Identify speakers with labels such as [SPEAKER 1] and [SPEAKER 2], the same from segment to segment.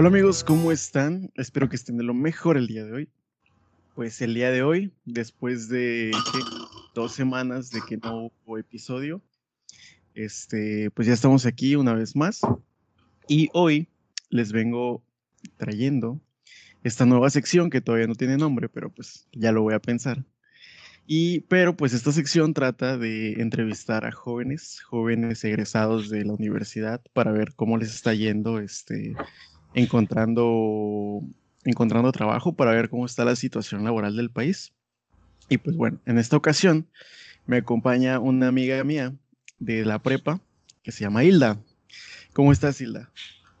[SPEAKER 1] Hola amigos, ¿cómo están? Espero que estén de lo mejor el día de hoy. Pues el día de hoy, después de dos semanas de que no hubo episodio, este, pues ya estamos aquí una vez más. Y hoy les vengo trayendo esta nueva sección que todavía no tiene nombre, pero pues ya lo voy a pensar. Y, pero pues esta sección trata de entrevistar a jóvenes, jóvenes egresados de la universidad para ver cómo les está yendo este, encontrando, encontrando trabajo, para ver cómo está la situación laboral del país. Y pues bueno, en esta ocasión me acompaña una amiga mía de la prepa que se llama Hilda. ¿Cómo estás, Hilda?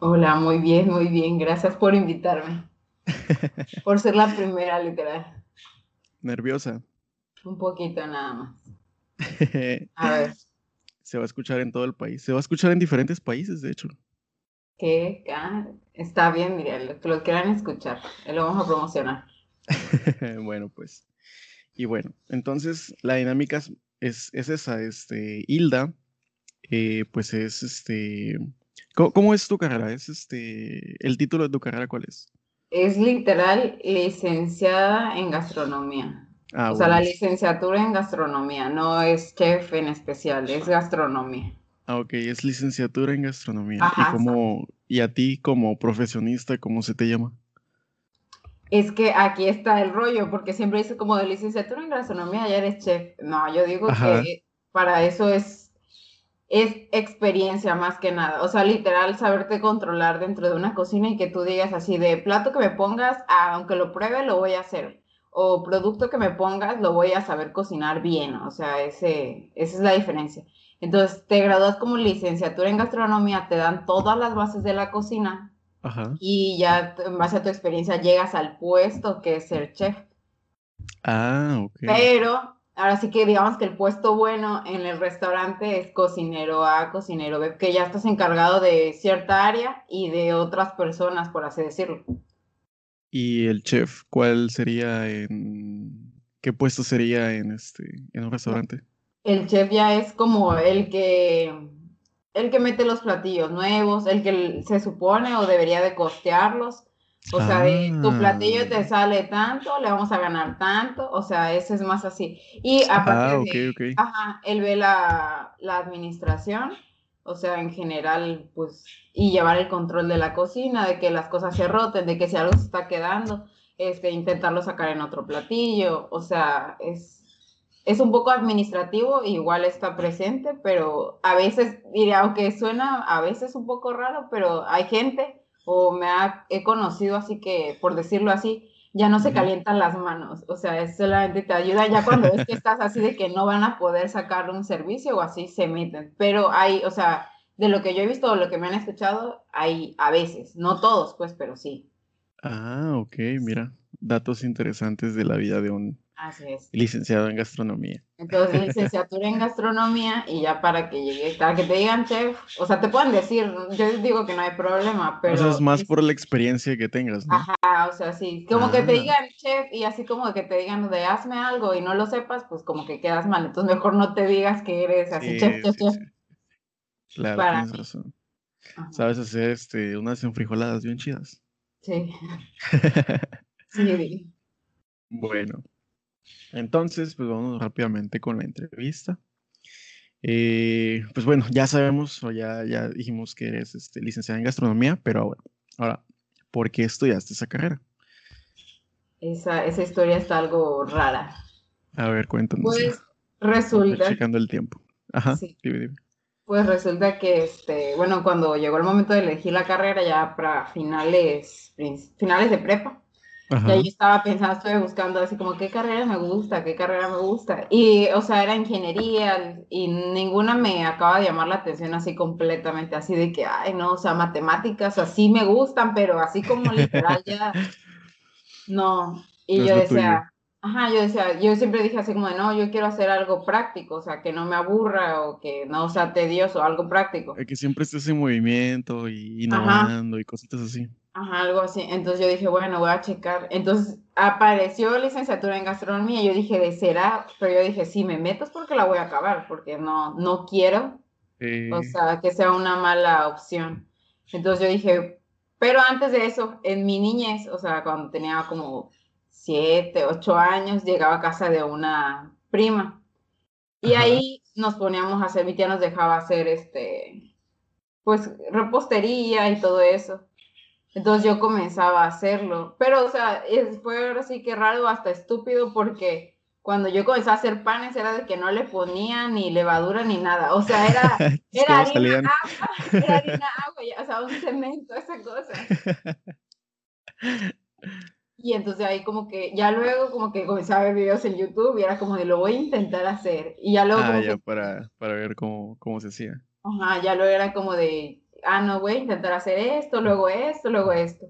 [SPEAKER 2] Hola, muy bien, muy bien. Gracias por invitarme. por ser la primera, literal.
[SPEAKER 1] ¿Nerviosa?
[SPEAKER 2] Un poquito nada más. A ver.
[SPEAKER 1] Se va a escuchar en todo el país. Se va a escuchar en diferentes países, de hecho.
[SPEAKER 2] ¿Qué? está bien, mira, lo que lo quieran escuchar. Lo vamos a promocionar.
[SPEAKER 1] bueno, pues. Y bueno, entonces la dinámica es, esa. Este, Hilda, eh, pues es este. ¿cómo, es tu carrera? Es este. ¿El título de tu carrera cuál es?
[SPEAKER 2] Es literal licenciada en gastronomía. Ah, o sea, la licenciatura en gastronomía, no es chef en especial, es gastronomía.
[SPEAKER 1] Ah, ok, es licenciatura en gastronomía. ¿Y, como, ¿Y a ti como profesionista, cómo se te llama?
[SPEAKER 2] Es que aquí está el rollo, porque siempre dice como de licenciatura en gastronomía, ya eres chef. No, yo digo que para eso es, es experiencia más que nada. O sea, literal, saberte controlar dentro de una cocina y que tú digas así, de plato que me pongas, aunque lo pruebe, lo voy a hacer o producto que me pongas, lo voy a saber cocinar bien, o sea, ese, esa es la diferencia. Entonces, te gradúas como licenciatura en gastronomía, te dan todas las bases de la cocina y ya en base a tu experiencia llegas al puesto que es ser chef.
[SPEAKER 1] Ah, ok.
[SPEAKER 2] Pero ahora sí que digamos que el puesto bueno en el restaurante es cocinero A, cocinero B, que ya estás encargado de cierta área y de otras personas, por así decirlo.
[SPEAKER 1] ¿Y el chef cuál sería en qué puesto sería en este en un restaurante?
[SPEAKER 2] El chef ya es como el que el que mete los platillos nuevos, el que se supone o debería de costearlos. O sea, tu platillo te ah. sale tanto, le vamos a ganar tanto, o sea, ese es más así. Y aparte ah, de, Ajá, él ve la, la administración o sea, en general, pues, y llevar el control de la cocina, de que las cosas se roten, de que si algo se está quedando, este, intentarlo sacar en otro platillo, o sea, es, es un poco administrativo, igual está presente, pero a veces, diré, aunque suena a veces un poco raro, pero hay gente, o me ha, he conocido así que, por decirlo así, ya no se calientan las manos, o sea, es solamente te ayuda ya cuando es que estás así de que no van a poder sacar un servicio o así se meten, pero hay, o sea, de lo que yo he visto o lo que me han escuchado, hay a veces, no todos, pues, pero sí.
[SPEAKER 1] Ah, ok, mira, datos interesantes de la vida de un licenciado en gastronomía.
[SPEAKER 2] Entonces, licenciatura en gastronomía y ya para que llegue, para que te digan chef, o sea, te pueden decir, yo digo que no hay problema, pero...
[SPEAKER 1] O es más por la experiencia que tengas, ¿no?
[SPEAKER 2] Ajá, o sea, sí, como que te ah. digan chef y así como que te digan de hazme algo y no lo sepas, pues como que quedas mal, entonces mejor no te digas que eres así chef, chef, chef.
[SPEAKER 1] Claro, tienes razón. Sabes hacer este, unas enfrijoladas bien chidas.
[SPEAKER 2] Sí. sí.
[SPEAKER 1] Bueno, entonces, pues vamos rápidamente con la entrevista. Eh, pues bueno, ya sabemos o ya, ya dijimos que eres este, licenciada en gastronomía, pero ahora, ahora, ¿por qué estudiaste esa carrera?
[SPEAKER 2] Esa, esa historia está algo rara.
[SPEAKER 1] A ver, cuéntanos.
[SPEAKER 2] Pues resulta.
[SPEAKER 1] Checando el tiempo. Ajá, sí.
[SPEAKER 2] Pues resulta que, este, bueno, cuando llegó el momento de elegir la carrera, ya para finales, finales de prepa, y ahí estaba pensando, estuve buscando así como qué carrera me gusta, qué carrera me gusta. Y, o sea, era ingeniería y ninguna me acaba de llamar la atención así completamente, así de que, ay, no, o sea, matemáticas así me gustan, pero así como literal ya, no. Y yo decía, ajá, yo decía, yo siempre dije así como, no, yo quiero hacer algo práctico, o sea, que no me aburra o que no sea tedioso, algo práctico.
[SPEAKER 1] Que siempre estés en movimiento y innovando y cositas así.
[SPEAKER 2] Ajá, algo así. Entonces yo dije, bueno, voy a checar. Entonces apareció licenciatura en gastronomía y yo dije, de será, pero yo dije, si me meto es porque la voy a acabar, porque no, no quiero, o sea, que sea una mala opción. Entonces yo dije, Pero antes de eso, en mi niñez, o sea, cuando tenía como siete, ocho años, llegaba a casa de una prima. Y ahí nos poníamos a hacer, mi tía nos dejaba hacer este, pues repostería y todo eso. Entonces yo comenzaba a hacerlo. Pero, o sea, fue ahora sí que raro, hasta estúpido, porque cuando yo comencé a hacer panes era de que no le ponía ni levadura ni nada. O sea, era, era harina, agua, era harina, agua, o sea, un cemento, esa cosa. Y entonces ahí como que, ya luego como que comencé a ver videos en YouTube y era como de lo voy a intentar hacer. Y ya luego...
[SPEAKER 1] Ah, ya para, para ver cómo, cómo se hacía.
[SPEAKER 2] Ajá, ya luego era como de, ah, no, voy a intentar hacer esto, luego esto, luego esto.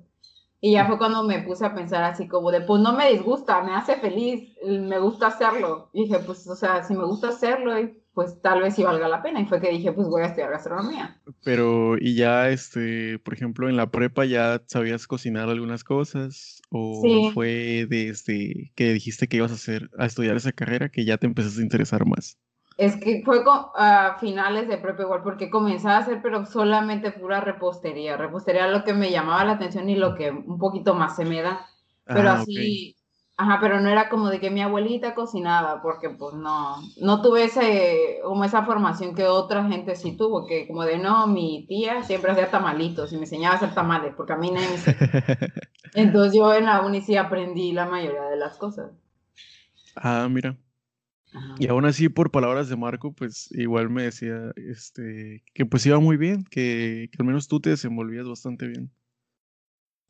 [SPEAKER 2] Y ya fue cuando me puse a pensar así como de, pues no me disgusta, me hace feliz, me gusta hacerlo. Y dije, pues, o sea, si me gusta hacerlo, pues tal vez sí valga la pena. Y fue que dije, pues voy a estudiar gastronomía.
[SPEAKER 1] Pero, ¿y ya, este, por ejemplo, en la prepa ya sabías cocinar algunas cosas? ¿O fue desde que dijiste que ibas a hacer, a estudiar esa carrera que ya te empezaste a interesar más?
[SPEAKER 2] Es que fue a finales de prepa igual, porque comenzaba a hacer, pero solamente pura repostería. Repostería lo que me llamaba la atención y lo que un poquito más se me da. Pero ah, así, Ajá, pero no era como de que mi abuelita cocinaba, porque pues no, no tuve ese, como esa formación que otra gente sí tuvo, que como de no, mi tía siempre hacía tamalitos y me enseñaba a hacer tamales, porque a mí nadie me Entonces yo en la uni sí aprendí la mayoría de las cosas.
[SPEAKER 1] Ah, mira. Y aún así, por palabras de Marco, pues igual me decía este, que pues iba muy bien, que, que al menos tú te desenvolvías bastante bien.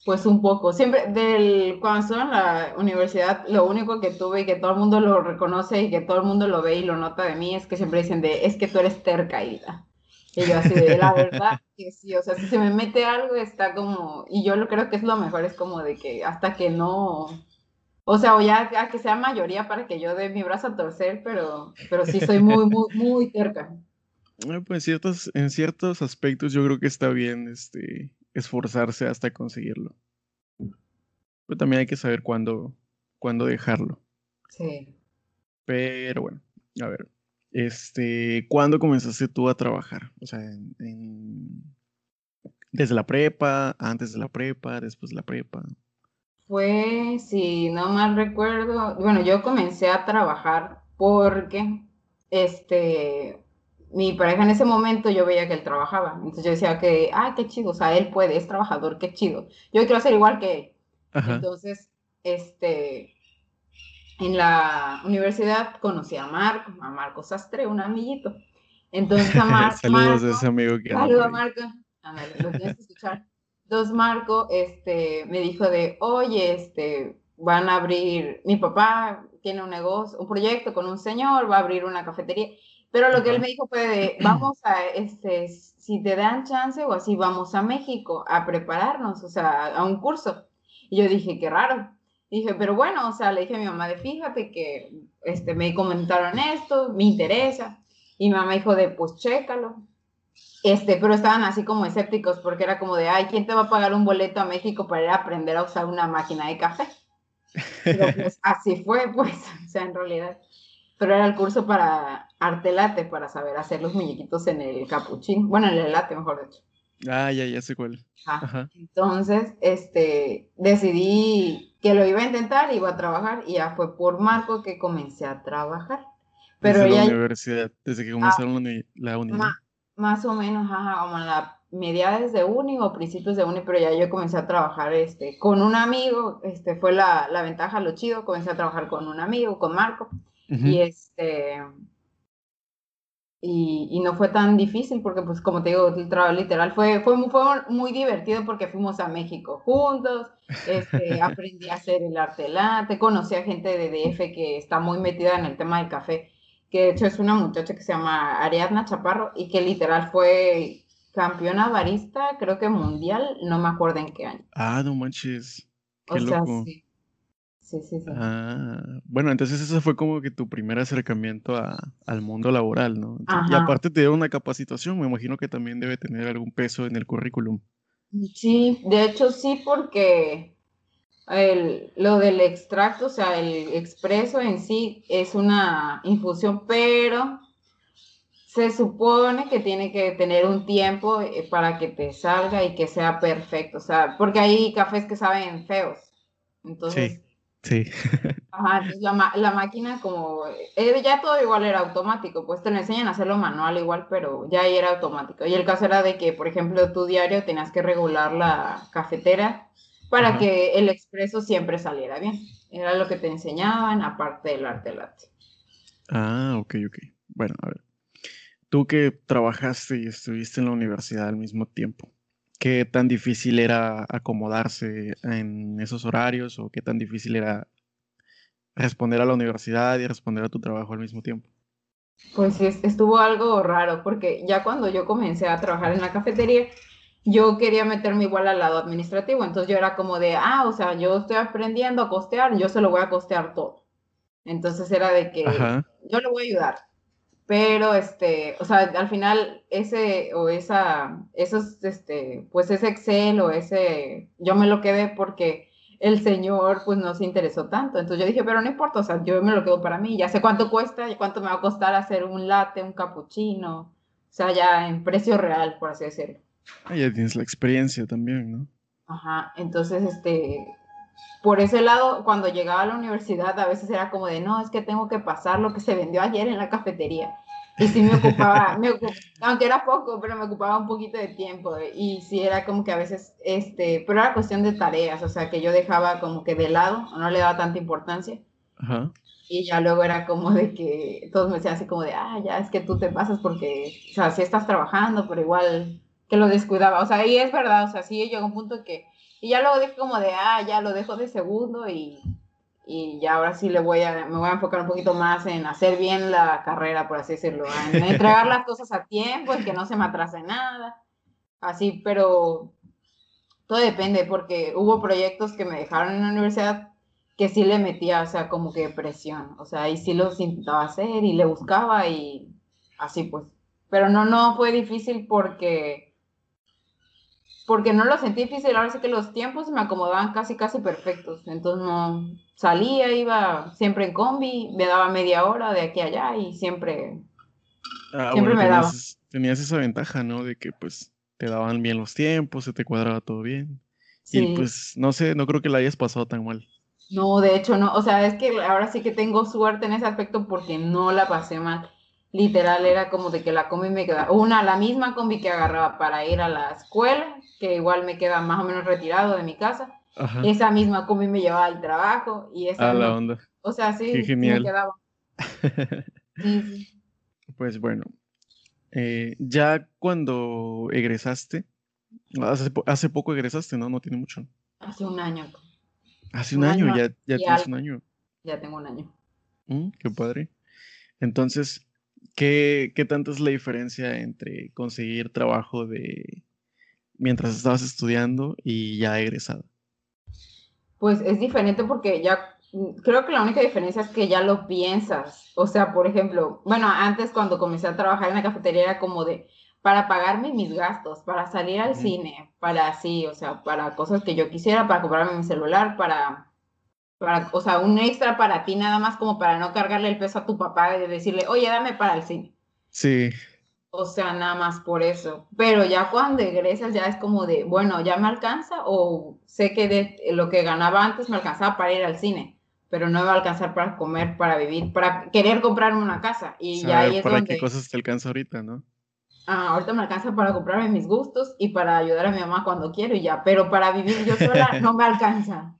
[SPEAKER 2] Pues un poco. Siempre, del, cuando estuve en la universidad, lo único que tuve y que todo el mundo lo reconoce y que todo el mundo lo ve y lo nota de mí es que siempre dicen de, es que tú eres terca, Ida. Y yo así de, la verdad que sí, o sea, si se me mete algo está como, y yo lo creo que es lo mejor, es como de que hasta que no, o sea, o ya, que sea mayoría para que yo dé mi brazo a torcer, pero, pero sí soy muy, muy, muy terca.
[SPEAKER 1] Pues ciertos, en ciertos aspectos yo creo que está bien, este, esforzarse hasta conseguirlo. Pero también hay que saber cuándo, cuándo dejarlo.
[SPEAKER 2] Sí.
[SPEAKER 1] Pero bueno, a ver. Este, ¿cuándo comenzaste tú a trabajar? O sea, desde la prepa, antes de la prepa, después de la prepa.
[SPEAKER 2] Fue, si no mal recuerdo, bueno, yo comencé a trabajar porque este mi pareja en ese momento yo veía que él trabajaba. Entonces yo decía que, ah, qué chido, o sea, él puede, es trabajador, qué chido. Yo quiero ser igual que él. Entonces, este, en la universidad conocí a Marco, a Marco Sastre, un amiguito. Entonces a Marco.
[SPEAKER 1] Saludos a ese amigo que
[SPEAKER 2] Saludos a Marco. lo tienes que escuchar. Entonces Marco este, me dijo de, oye, este, van a abrir, mi papá tiene un negocio, un proyecto con un señor, va a abrir una cafetería. Pero lo que él me dijo fue de, vamos a, este, si te dan chance o así, vamos a México a prepararnos, o sea, a un curso. Y yo dije, qué raro. dije, pero bueno, o sea, le dije a mi mamá de, fíjate que este, me comentaron esto, me interesa. Y mi mamá dijo de, pues chécalo. Este, pero estaban así como escépticos porque era como de, ay, ¿quién te va a pagar un boleto a México para ir a aprender a usar una máquina de café? Pero pues así fue, pues, o sea, en realidad pero era el curso para arte late, para saber hacer los muñequitos en el capuchín, bueno, en el late, mejor dicho.
[SPEAKER 1] Ah, ya, ya sé cuál.
[SPEAKER 2] Ajá. Entonces, este, decidí que lo iba a intentar, iba a trabajar, y ya fue por Marco que comencé a trabajar.
[SPEAKER 1] Pero desde la universidad, desde que comenzaron ah, la universidad.
[SPEAKER 2] Más o menos, ajá, como en la mediados de uni o principios de uni, pero ya yo comencé a trabajar este, con un amigo, este, fue la, la ventaja, lo chido, comencé a trabajar con un amigo, con Marco, y este. Y, no fue tan difícil porque, pues, como te digo, el trabajo literal fue, fue, muy, fue muy divertido porque fuimos a México juntos, este, aprendí a hacer el arte latte, conocí a gente de DF que está muy metida en el tema del café, que de hecho es una muchacha que se llama Ariadna Chaparro y que literal fue campeona barista, creo que mundial, no me acuerdo en qué año.
[SPEAKER 1] Ah, no manches. o sea, sí.
[SPEAKER 2] Sí, sí, sí.
[SPEAKER 1] Ah, bueno, entonces ese fue como que tu primer acercamiento al mundo laboral, ¿no? Y aparte te dio una capacitación, me imagino que también debe tener algún peso en el currículum.
[SPEAKER 2] Sí, de hecho sí, porque el, lo del extracto, o sea, el expreso en sí es una infusión, pero se supone que tiene que tener un tiempo eh, para que te salga y que sea perfecto, o sea, porque hay cafés que saben feos. Entonces,
[SPEAKER 1] sí, sí.
[SPEAKER 2] Ajá, entonces la, la, máquina como, eh, ya todo igual era automático, pues te lo enseñan a hacerlo manual igual, pero ya ahí era automático. Y el caso era de que, por ejemplo, tu diario tenías que regular la cafetera para que el expreso siempre saliera bien. Era lo que te enseñaban, aparte del arte latte.
[SPEAKER 1] Ah, ok, ok. Bueno, a ver. Tú que trabajaste y estuviste en la universidad al mismo tiempo, ¿qué tan difícil era acomodarse en esos horarios o qué tan difícil era responder a la universidad y responder a tu trabajo al mismo tiempo?
[SPEAKER 2] Pues estuvo algo raro, porque ya cuando yo comencé a trabajar en la cafetería, yo quería meterme igual al lado administrativo, entonces yo era como de, ah, o sea, yo estoy aprendiendo a costear, yo se lo voy a costear todo. Entonces era de que yo le voy a ayudar, pero este, o sea, al final ese o esa, esos, este, pues ese Excel o ese, yo me lo quedé porque el señor pues no se interesó tanto. Entonces yo dije, pero no importa, o sea, yo me lo quedo para mí, ya sé cuánto cuesta y cuánto me va a costar hacer un latte, un cappuccino, o sea, ya en precio real, por así decirlo.
[SPEAKER 1] Ah, ya tienes la experiencia también, ¿no?
[SPEAKER 2] Ajá, entonces, este, por ese lado, cuando llegaba a la universidad, a veces era como de, no, es que tengo que pasar lo que se vendió ayer en la cafetería. Y sí me ocupaba, aunque era poco, pero me ocupaba un poquito de tiempo. Y sí era como que a veces, este, pero era cuestión de tareas, o sea, que yo dejaba como que de lado, no le daba tanta importancia. Y ya luego era como de que todos me decían así como de, ah, ya es que tú te pasas porque, o sea, sí estás trabajando, pero igual que lo descuidaba. O sea, y es verdad, o sea, sí llegó un punto que, y ya luego dije como de, ah, ya lo dejo de segundo y y ya ahora sí le voy a, me voy a enfocar un poquito más en hacer bien la carrera, por así decirlo, en entregar las cosas a tiempo, en que no se me atrase nada, así, pero todo depende, porque hubo proyectos que me dejaron en la universidad que sí le metía, o sea, como que presión, o sea, y sí los intentaba hacer y le buscaba y así pues, pero no, no fue difícil porque porque no lo sentí difícil, ahora sí que los tiempos me acomodaban casi, casi perfectos, entonces no salía, iba siempre en combi, me daba media hora de aquí a allá y siempre,
[SPEAKER 1] ah, siempre me daba. Tenías esa ventaja, ¿no? De que pues te daban bien los tiempos, se te cuadraba todo bien. Y pues no sé, no creo que la hayas pasado tan mal.
[SPEAKER 2] No, de hecho no, o sea, es que ahora sí que tengo suerte en ese aspecto porque no la pasé mal literal era como de que la combi me quedaba, una, la misma combi que agarraba para ir a la escuela, que igual me queda más o menos retirado de mi casa, esa misma combi me llevaba al trabajo y esa...
[SPEAKER 1] Ah, la onda.
[SPEAKER 2] O sea, sí, me quedaba.
[SPEAKER 1] Pues bueno, eh, ya cuando egresaste, hace, hace, poco egresaste, ¿no? No tiene mucho.
[SPEAKER 2] Hace un año.
[SPEAKER 1] Hace un, año, ya, ya tienes un año.
[SPEAKER 2] Ya tengo un año.
[SPEAKER 1] Mm, qué padre. Entonces, ¿Qué, ¿Qué tanto es la diferencia entre conseguir trabajo de mientras estabas estudiando y ya egresada?
[SPEAKER 2] Pues es diferente porque ya mm, creo que la única diferencia es que ya lo piensas. O sea, por ejemplo, bueno, antes cuando comencé a trabajar en la cafetería era como de para pagarme mis gastos, para salir al cine, para así, o sea, para cosas que yo quisiera, para comprarme mi celular, para o sea, un extra para ti nada más como para no cargarle el peso a tu papá de decirle, oye, dame para el cine.
[SPEAKER 1] Sí.
[SPEAKER 2] O sea, nada más por eso. Pero ya cuando egresas ya es como de, bueno, ya me alcanza o sé que de lo que ganaba antes me alcanzaba para ir al cine, pero no me va a alcanzar para comer, para vivir, para querer comprarme una casa. Y ya ahí es
[SPEAKER 1] ¿Para qué cosas te alcanza ahorita, no?
[SPEAKER 2] Ah, ahorita me alcanza para comprarme mis gustos y para ayudar a mi mamá cuando quiero y ya, pero para vivir yo sola no me alcanza.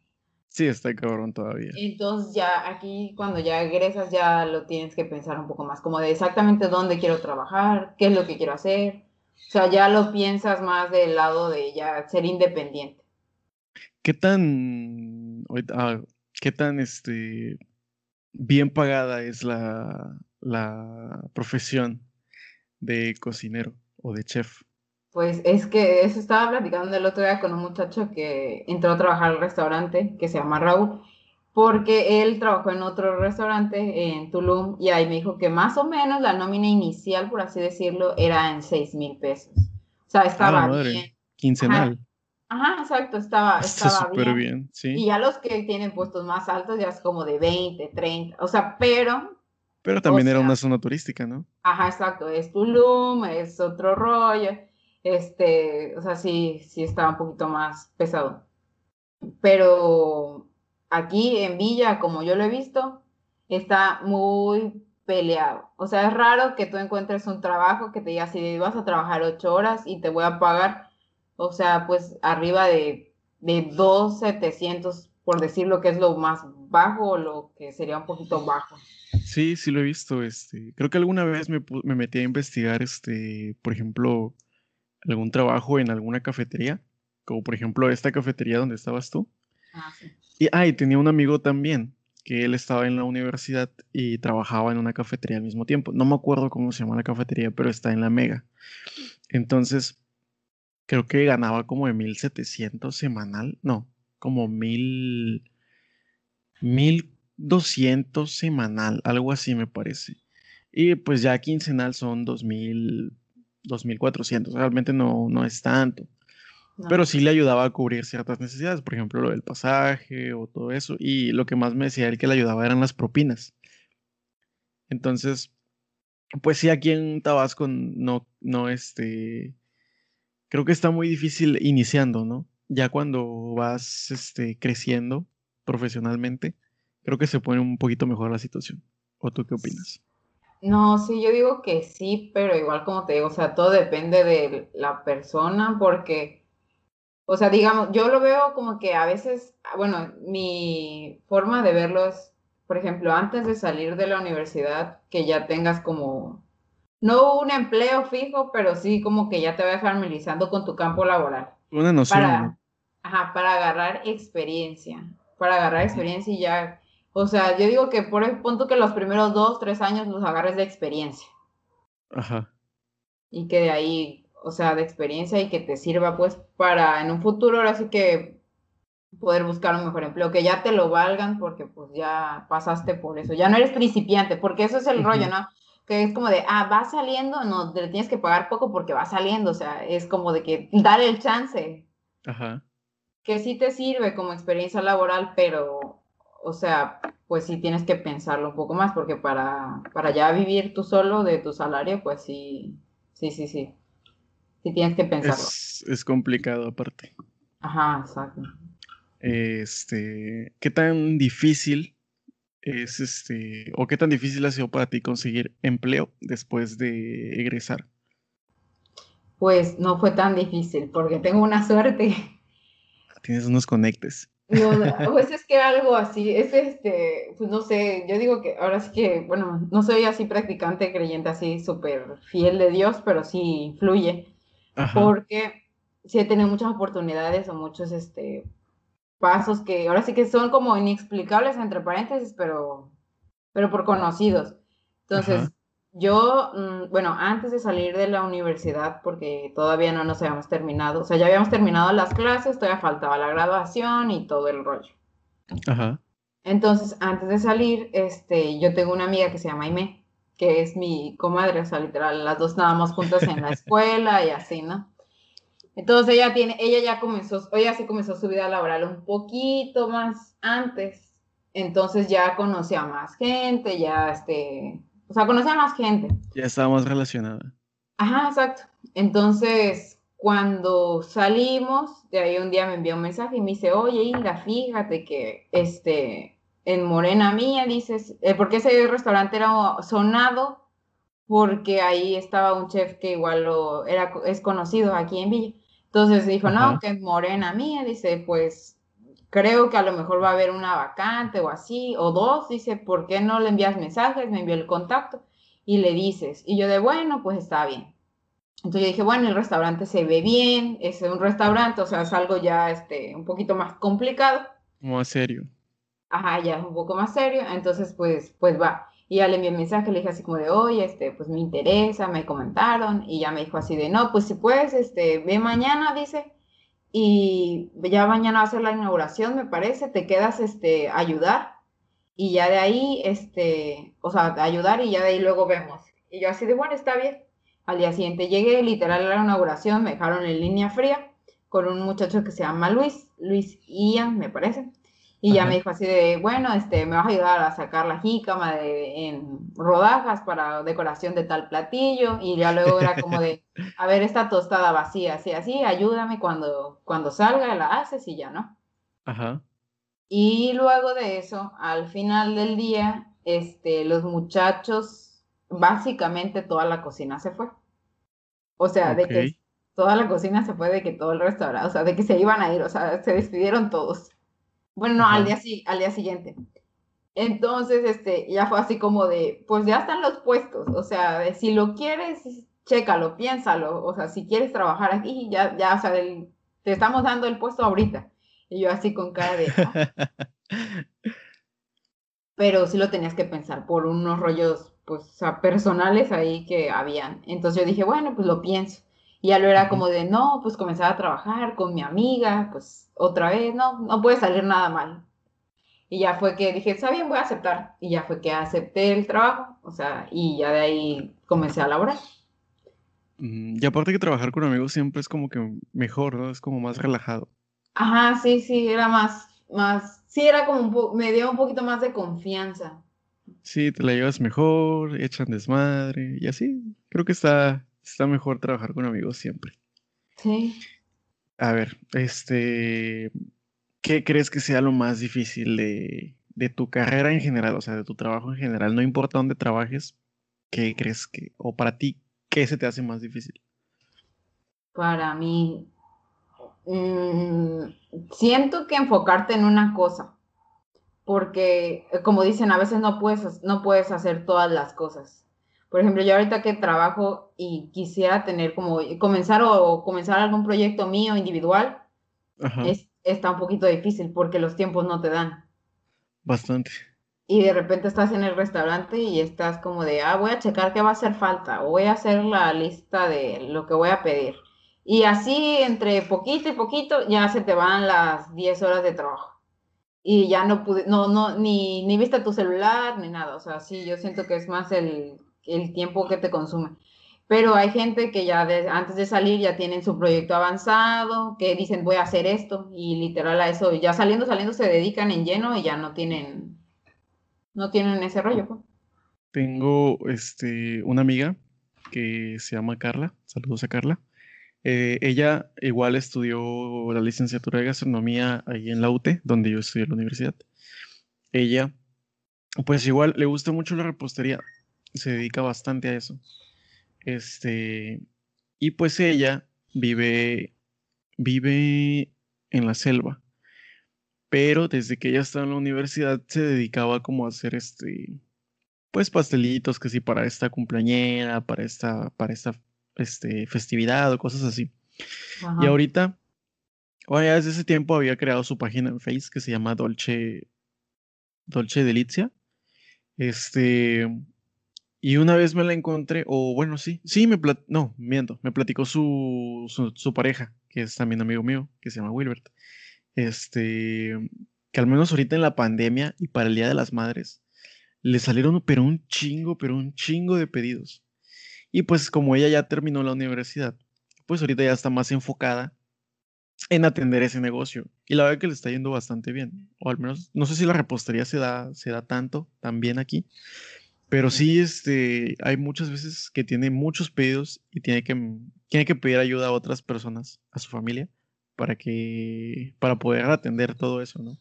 [SPEAKER 1] Sí, está cabrón todavía.
[SPEAKER 2] Entonces ya aquí cuando ya egresas ya lo tienes que pensar un poco más, como de exactamente dónde quiero trabajar, qué es lo que quiero hacer. O sea, ya lo piensas más del lado de ya ser independiente.
[SPEAKER 1] ¿Qué tan, ah, qué tan este, bien pagada es la, la profesión de cocinero o de chef?
[SPEAKER 2] Pues es que eso estaba platicando el otro día con un muchacho que entró a trabajar al restaurante, que se llama Raúl, porque él trabajó en otro restaurante en Tulum y ahí me dijo que más o menos la nómina inicial, por así decirlo, era en 6 mil pesos. O sea, estaba bien.
[SPEAKER 1] Quincenal.
[SPEAKER 2] Ajá. exacto, estaba, estaba
[SPEAKER 1] bien. bien sí.
[SPEAKER 2] Y ya los que tienen puestos más altos ya es como de 20, 30, o sea, pero
[SPEAKER 1] Pero también era una zona turística, ¿no?
[SPEAKER 2] Ajá, exacto. Es Tulum, es otro rollo. Este, o sea, sí, sí estaba un poquito más pesado. Pero aquí en Villa, como yo lo he visto, está muy peleado. O sea, es raro que tú encuentres un trabajo que te diga si vas a trabajar ocho horas y te voy a pagar, o sea, pues arriba de, de 2,700, por decir lo que es lo más bajo o lo que sería un poquito bajo.
[SPEAKER 1] Sí, sí lo he visto. Este, creo que alguna vez me, me metí a investigar, este, por ejemplo, algún trabajo en alguna cafetería, como por ejemplo esta cafetería donde estabas tú. Ah, sí. Y, ah, tenía un amigo también, que él estaba en la universidad y trabajaba en una cafetería al mismo tiempo. No me acuerdo cómo se llama la cafetería, pero está en la Mega. Entonces, creo que ganaba como de 1700 semanal, no, como mil, 1200 semanal, algo así me parece. Y pues ya quincenal son 2000, 2400, realmente no, no es tanto. Pero sí le ayudaba a cubrir ciertas necesidades, por ejemplo, lo del pasaje o todo eso. Y lo que más me decía él que le ayudaba eran las propinas. Entonces, pues sí, aquí en Tabasco no, no, este, creo que está muy difícil iniciando, ¿no? Ya cuando vas, este, creciendo profesionalmente, creo que se pone un poquito mejor la situación. ¿O tú qué opinas?
[SPEAKER 2] No, sí, yo digo que sí, pero igual como te digo, o sea, todo depende de la persona, porque o sea, digamos, yo lo veo como que a veces, bueno, mi forma de verlo es, por ejemplo, antes de salir de la universidad, que ya tengas como, no un empleo fijo, pero sí como que ya te vayas familiarizando con tu campo laboral.
[SPEAKER 1] Una noción.
[SPEAKER 2] Para, ajá, para agarrar experiencia, para agarrar experiencia y ya, o sea, yo digo que por el punto que los primeros dos, tres años los agarres de experiencia.
[SPEAKER 1] Ajá.
[SPEAKER 2] Y que de ahí o sea, de experiencia y que te sirva pues para en un futuro ahora sí que poder buscar un mejor empleo, que ya te lo valgan porque pues ya pasaste por eso, ya no eres principiante, porque eso es el rollo, ¿no? Que es como de, ah, va saliendo, no, le tienes que pagar poco porque va saliendo, o sea, es como de que dar el chance.
[SPEAKER 1] Ajá.
[SPEAKER 2] Que sí te sirve como experiencia laboral, pero, o sea, pues sí tienes que pensarlo un poco más, porque para, para ya vivir tú solo de tu salario, pues sí, sí, sí, sí si tienes que pensarlo.
[SPEAKER 1] Es, complicado aparte.
[SPEAKER 2] Ajá, exacto.
[SPEAKER 1] Este, ¿qué tan difícil es este, o qué tan difícil ha sido para ti conseguir empleo después de egresar?
[SPEAKER 2] Pues no fue tan difícil, porque tengo una suerte.
[SPEAKER 1] Tienes unos conectes.
[SPEAKER 2] No, pues es que algo así, es este, pues no sé, yo digo que ahora sí que, bueno, no soy así practicante, creyente así súper fiel de Dios, pero sí influye porque sí he tenido muchas oportunidades o muchos este, pasos que ahora sí que son como inexplicables entre paréntesis, pero, pero por conocidos. Entonces, yo, mm, bueno, antes de salir de la universidad, porque todavía no nos habíamos terminado, o sea, ya habíamos terminado las clases, todavía faltaba la graduación y todo el rollo.
[SPEAKER 1] Ajá.
[SPEAKER 2] Entonces, antes de salir, este, yo tengo una amiga que se llama Aime, que es mi comadre, o sea, literal, las dos estábamos juntas en la escuela y así, ¿no? Entonces ella tiene, ella ya comenzó, ella sí comenzó su vida laboral un poquito más antes, entonces ya conocía a más gente, ya este, o sea, conocía a más gente.
[SPEAKER 1] Ya estábamos relacionada.
[SPEAKER 2] Ajá, exacto. Entonces, cuando salimos, de ahí un día me envió un mensaje y me dice, oye, Hilda, fíjate que este, en Morena Mía, dices, eh, porque ese restaurante era sonado, porque ahí estaba un chef que igual lo, era, es conocido aquí en Villa. Entonces dijo, no, que es Morena Mía, dice, pues creo que a lo mejor va a haber una vacante o así, o dos, dice, ¿por qué no le envías mensajes? Me envió el contacto y le dices. Y yo de, bueno, pues está bien. Entonces yo dije, bueno, el restaurante se ve bien, es un restaurante, o sea, es algo ya este, un poquito más complicado.
[SPEAKER 1] Como serio
[SPEAKER 2] ajá, ya es un poco más serio, entonces pues, pues va. Y ya le envié un mensaje, le dije así como de, oye, este, pues me interesa, me comentaron, y ya me dijo así de, no, pues si puedes, este, ve mañana, dice, y ya mañana va a ser la inauguración, me parece, te quedas, este, ayudar, y ya de ahí, este, o sea, ayudar y ya de ahí luego vemos. Y yo así de, bueno, está bien. Al día siguiente llegué, literal, a la inauguración, me dejaron en línea fría con un muchacho que se llama Luis, Luis Ian, me parece. Y ya me dijo así de, bueno, este, me vas a ayudar a sacar la jícama de, en rodajas para decoración de tal platillo. Y ya luego era como de, a ver, esta tostada vacía, así, así, ayúdame cuando, cuando salga, la haces y ya, ¿no? Ajá. Y luego de eso, al final del día, este, los muchachos, básicamente toda la cocina se fue. O sea, de que toda la cocina se fue, de que todo el restaurante, o sea, de que se iban a ir, o sea, se despidieron todos. Bueno, no, al día, al día siguiente. Entonces, este, ya fue así como de, pues ya están los puestos, o sea, de, si lo quieres, chécalo, piénsalo, o sea, si quieres trabajar aquí, ya, ya, o sea, te estamos dando el puesto ahorita. Y yo así con cara de... Ah". Pero sí lo tenías que pensar por unos rollos, pues, o sea, personales ahí que habían. Entonces yo dije, bueno, pues lo pienso. Y ya lo era como de, no, pues comenzar a trabajar con mi amiga, pues otra vez, no, no puede salir nada mal. Y ya fue que dije, está bien, voy a aceptar. Y ya fue que acepté el trabajo, o sea, y ya de ahí comencé a laborar.
[SPEAKER 1] Y aparte que trabajar con amigos siempre es como que mejor, ¿no? Es como más relajado.
[SPEAKER 2] Ajá, sí, sí, era más, más, sí, era como un poco, me dio un poquito más de confianza.
[SPEAKER 1] Sí, te la llevas mejor, echan desmadre y así. Creo que está, está mejor trabajar con amigos siempre. Sí. A ver, este, ¿qué crees que sea lo más difícil de, tu carrera en general, o sea, de tu trabajo en general? No importa dónde trabajes, ¿qué crees que, o para ti, qué se te hace más difícil?
[SPEAKER 2] Para mí, mm, siento que enfocarte en una cosa, porque como dicen, a veces no puedes, no puedes hacer todas las cosas. Por ejemplo, yo ahorita que trabajo y quisiera tener como, comenzar o, comenzar algún proyecto mío individual, es, está un poquito difícil porque los tiempos no te dan.
[SPEAKER 1] Bastante.
[SPEAKER 2] Y de repente estás en el restaurante y estás como de, ah, voy a checar qué va a hacer falta o voy a hacer la lista de lo que voy a pedir. Y así entre poquito y poquito ya se te van las 10 horas de trabajo. Y ya no pude, no, no, ni, ni viste tu celular ni nada. O sea, sí, yo siento que es más el el tiempo que te consume. Pero hay gente que ya antes de salir ya tienen su proyecto avanzado, que dicen voy a hacer esto y literal a eso, ya saliendo, saliendo se dedican en lleno y ya no tienen, no tienen ese rollo. Pues.
[SPEAKER 1] Tengo este, una amiga que se llama Carla, saludos a Carla. Eh, ella igual estudió la licenciatura de gastronomía ahí en la UTE, donde yo estudié en la universidad. Ella, pues igual le gusta mucho la repostería se dedica bastante a eso. Este, y pues ella vive, vive en la selva, pero desde que ella estaba en la universidad se dedicaba como a hacer este, pues pastelitos que sí para esta cumpleañera, para esta, para esta este, festividad o cosas así. Y ahorita, bueno, ya desde ese tiempo había creado su página en Facebook que se llama Dolce, Dolce Delizia. Este, y una vez me la encontré, o bueno, sí, sí, me no, miento, me platicó su, su, pareja, que es también amigo mío, que se llama Wilbert. Este, que al menos ahorita en la pandemia y para el Día de las Madres, le salieron, pero un chingo, pero un chingo de pedidos. Y pues como ella ya terminó la universidad, pues ahorita ya está más enfocada en atender ese negocio. Y la verdad que le está yendo bastante bien. O al menos, no sé si la repostería se da, se da tanto también aquí. Pero sí, este, hay muchas veces que tiene muchos pedidos y tiene que, tiene que pedir ayuda a otras personas, a su familia, para que, para poder atender todo eso, ¿no?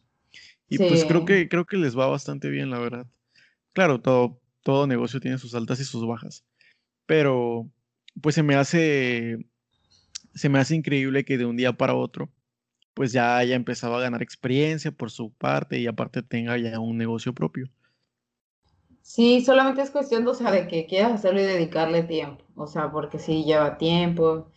[SPEAKER 1] Y pues creo que, creo que les va bastante bien, la verdad. Claro, todo, todo negocio tiene sus altas y sus bajas. Pero, pues se me hace, se me hace increíble que de un día para otro, pues ya haya empezado a ganar experiencia por su parte y aparte tenga ya un negocio propio.
[SPEAKER 2] Sí, solamente es cuestión, o sea, de que quieras hacerlo y dedicarle tiempo, o sea, porque sí lleva tiempo.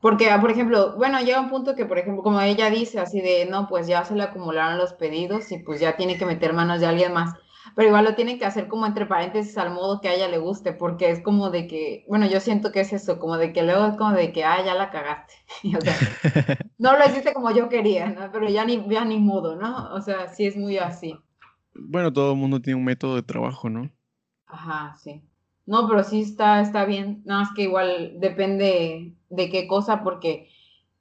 [SPEAKER 2] Porque, ah, por ejemplo, bueno, llega un punto que, por ejemplo, como ella dice, así de, no, pues ya se le acumularon los pedidos y pues ya tiene que meter manos de alguien más. Pero igual lo tienen que hacer como entre paréntesis al modo que a ella le guste, porque es como de que, bueno, yo siento que es eso, como de que luego es como de que, ah, ya la cagaste. o sea, no lo hiciste como yo quería, ¿no? Pero ya ni, ya ni modo, ¿no? O sea, sí es muy así.
[SPEAKER 1] Bueno, todo el mundo tiene un método de trabajo, ¿no?
[SPEAKER 2] Ajá, sí. No, pero sí está, está bien. Nada más que igual depende de qué cosa, porque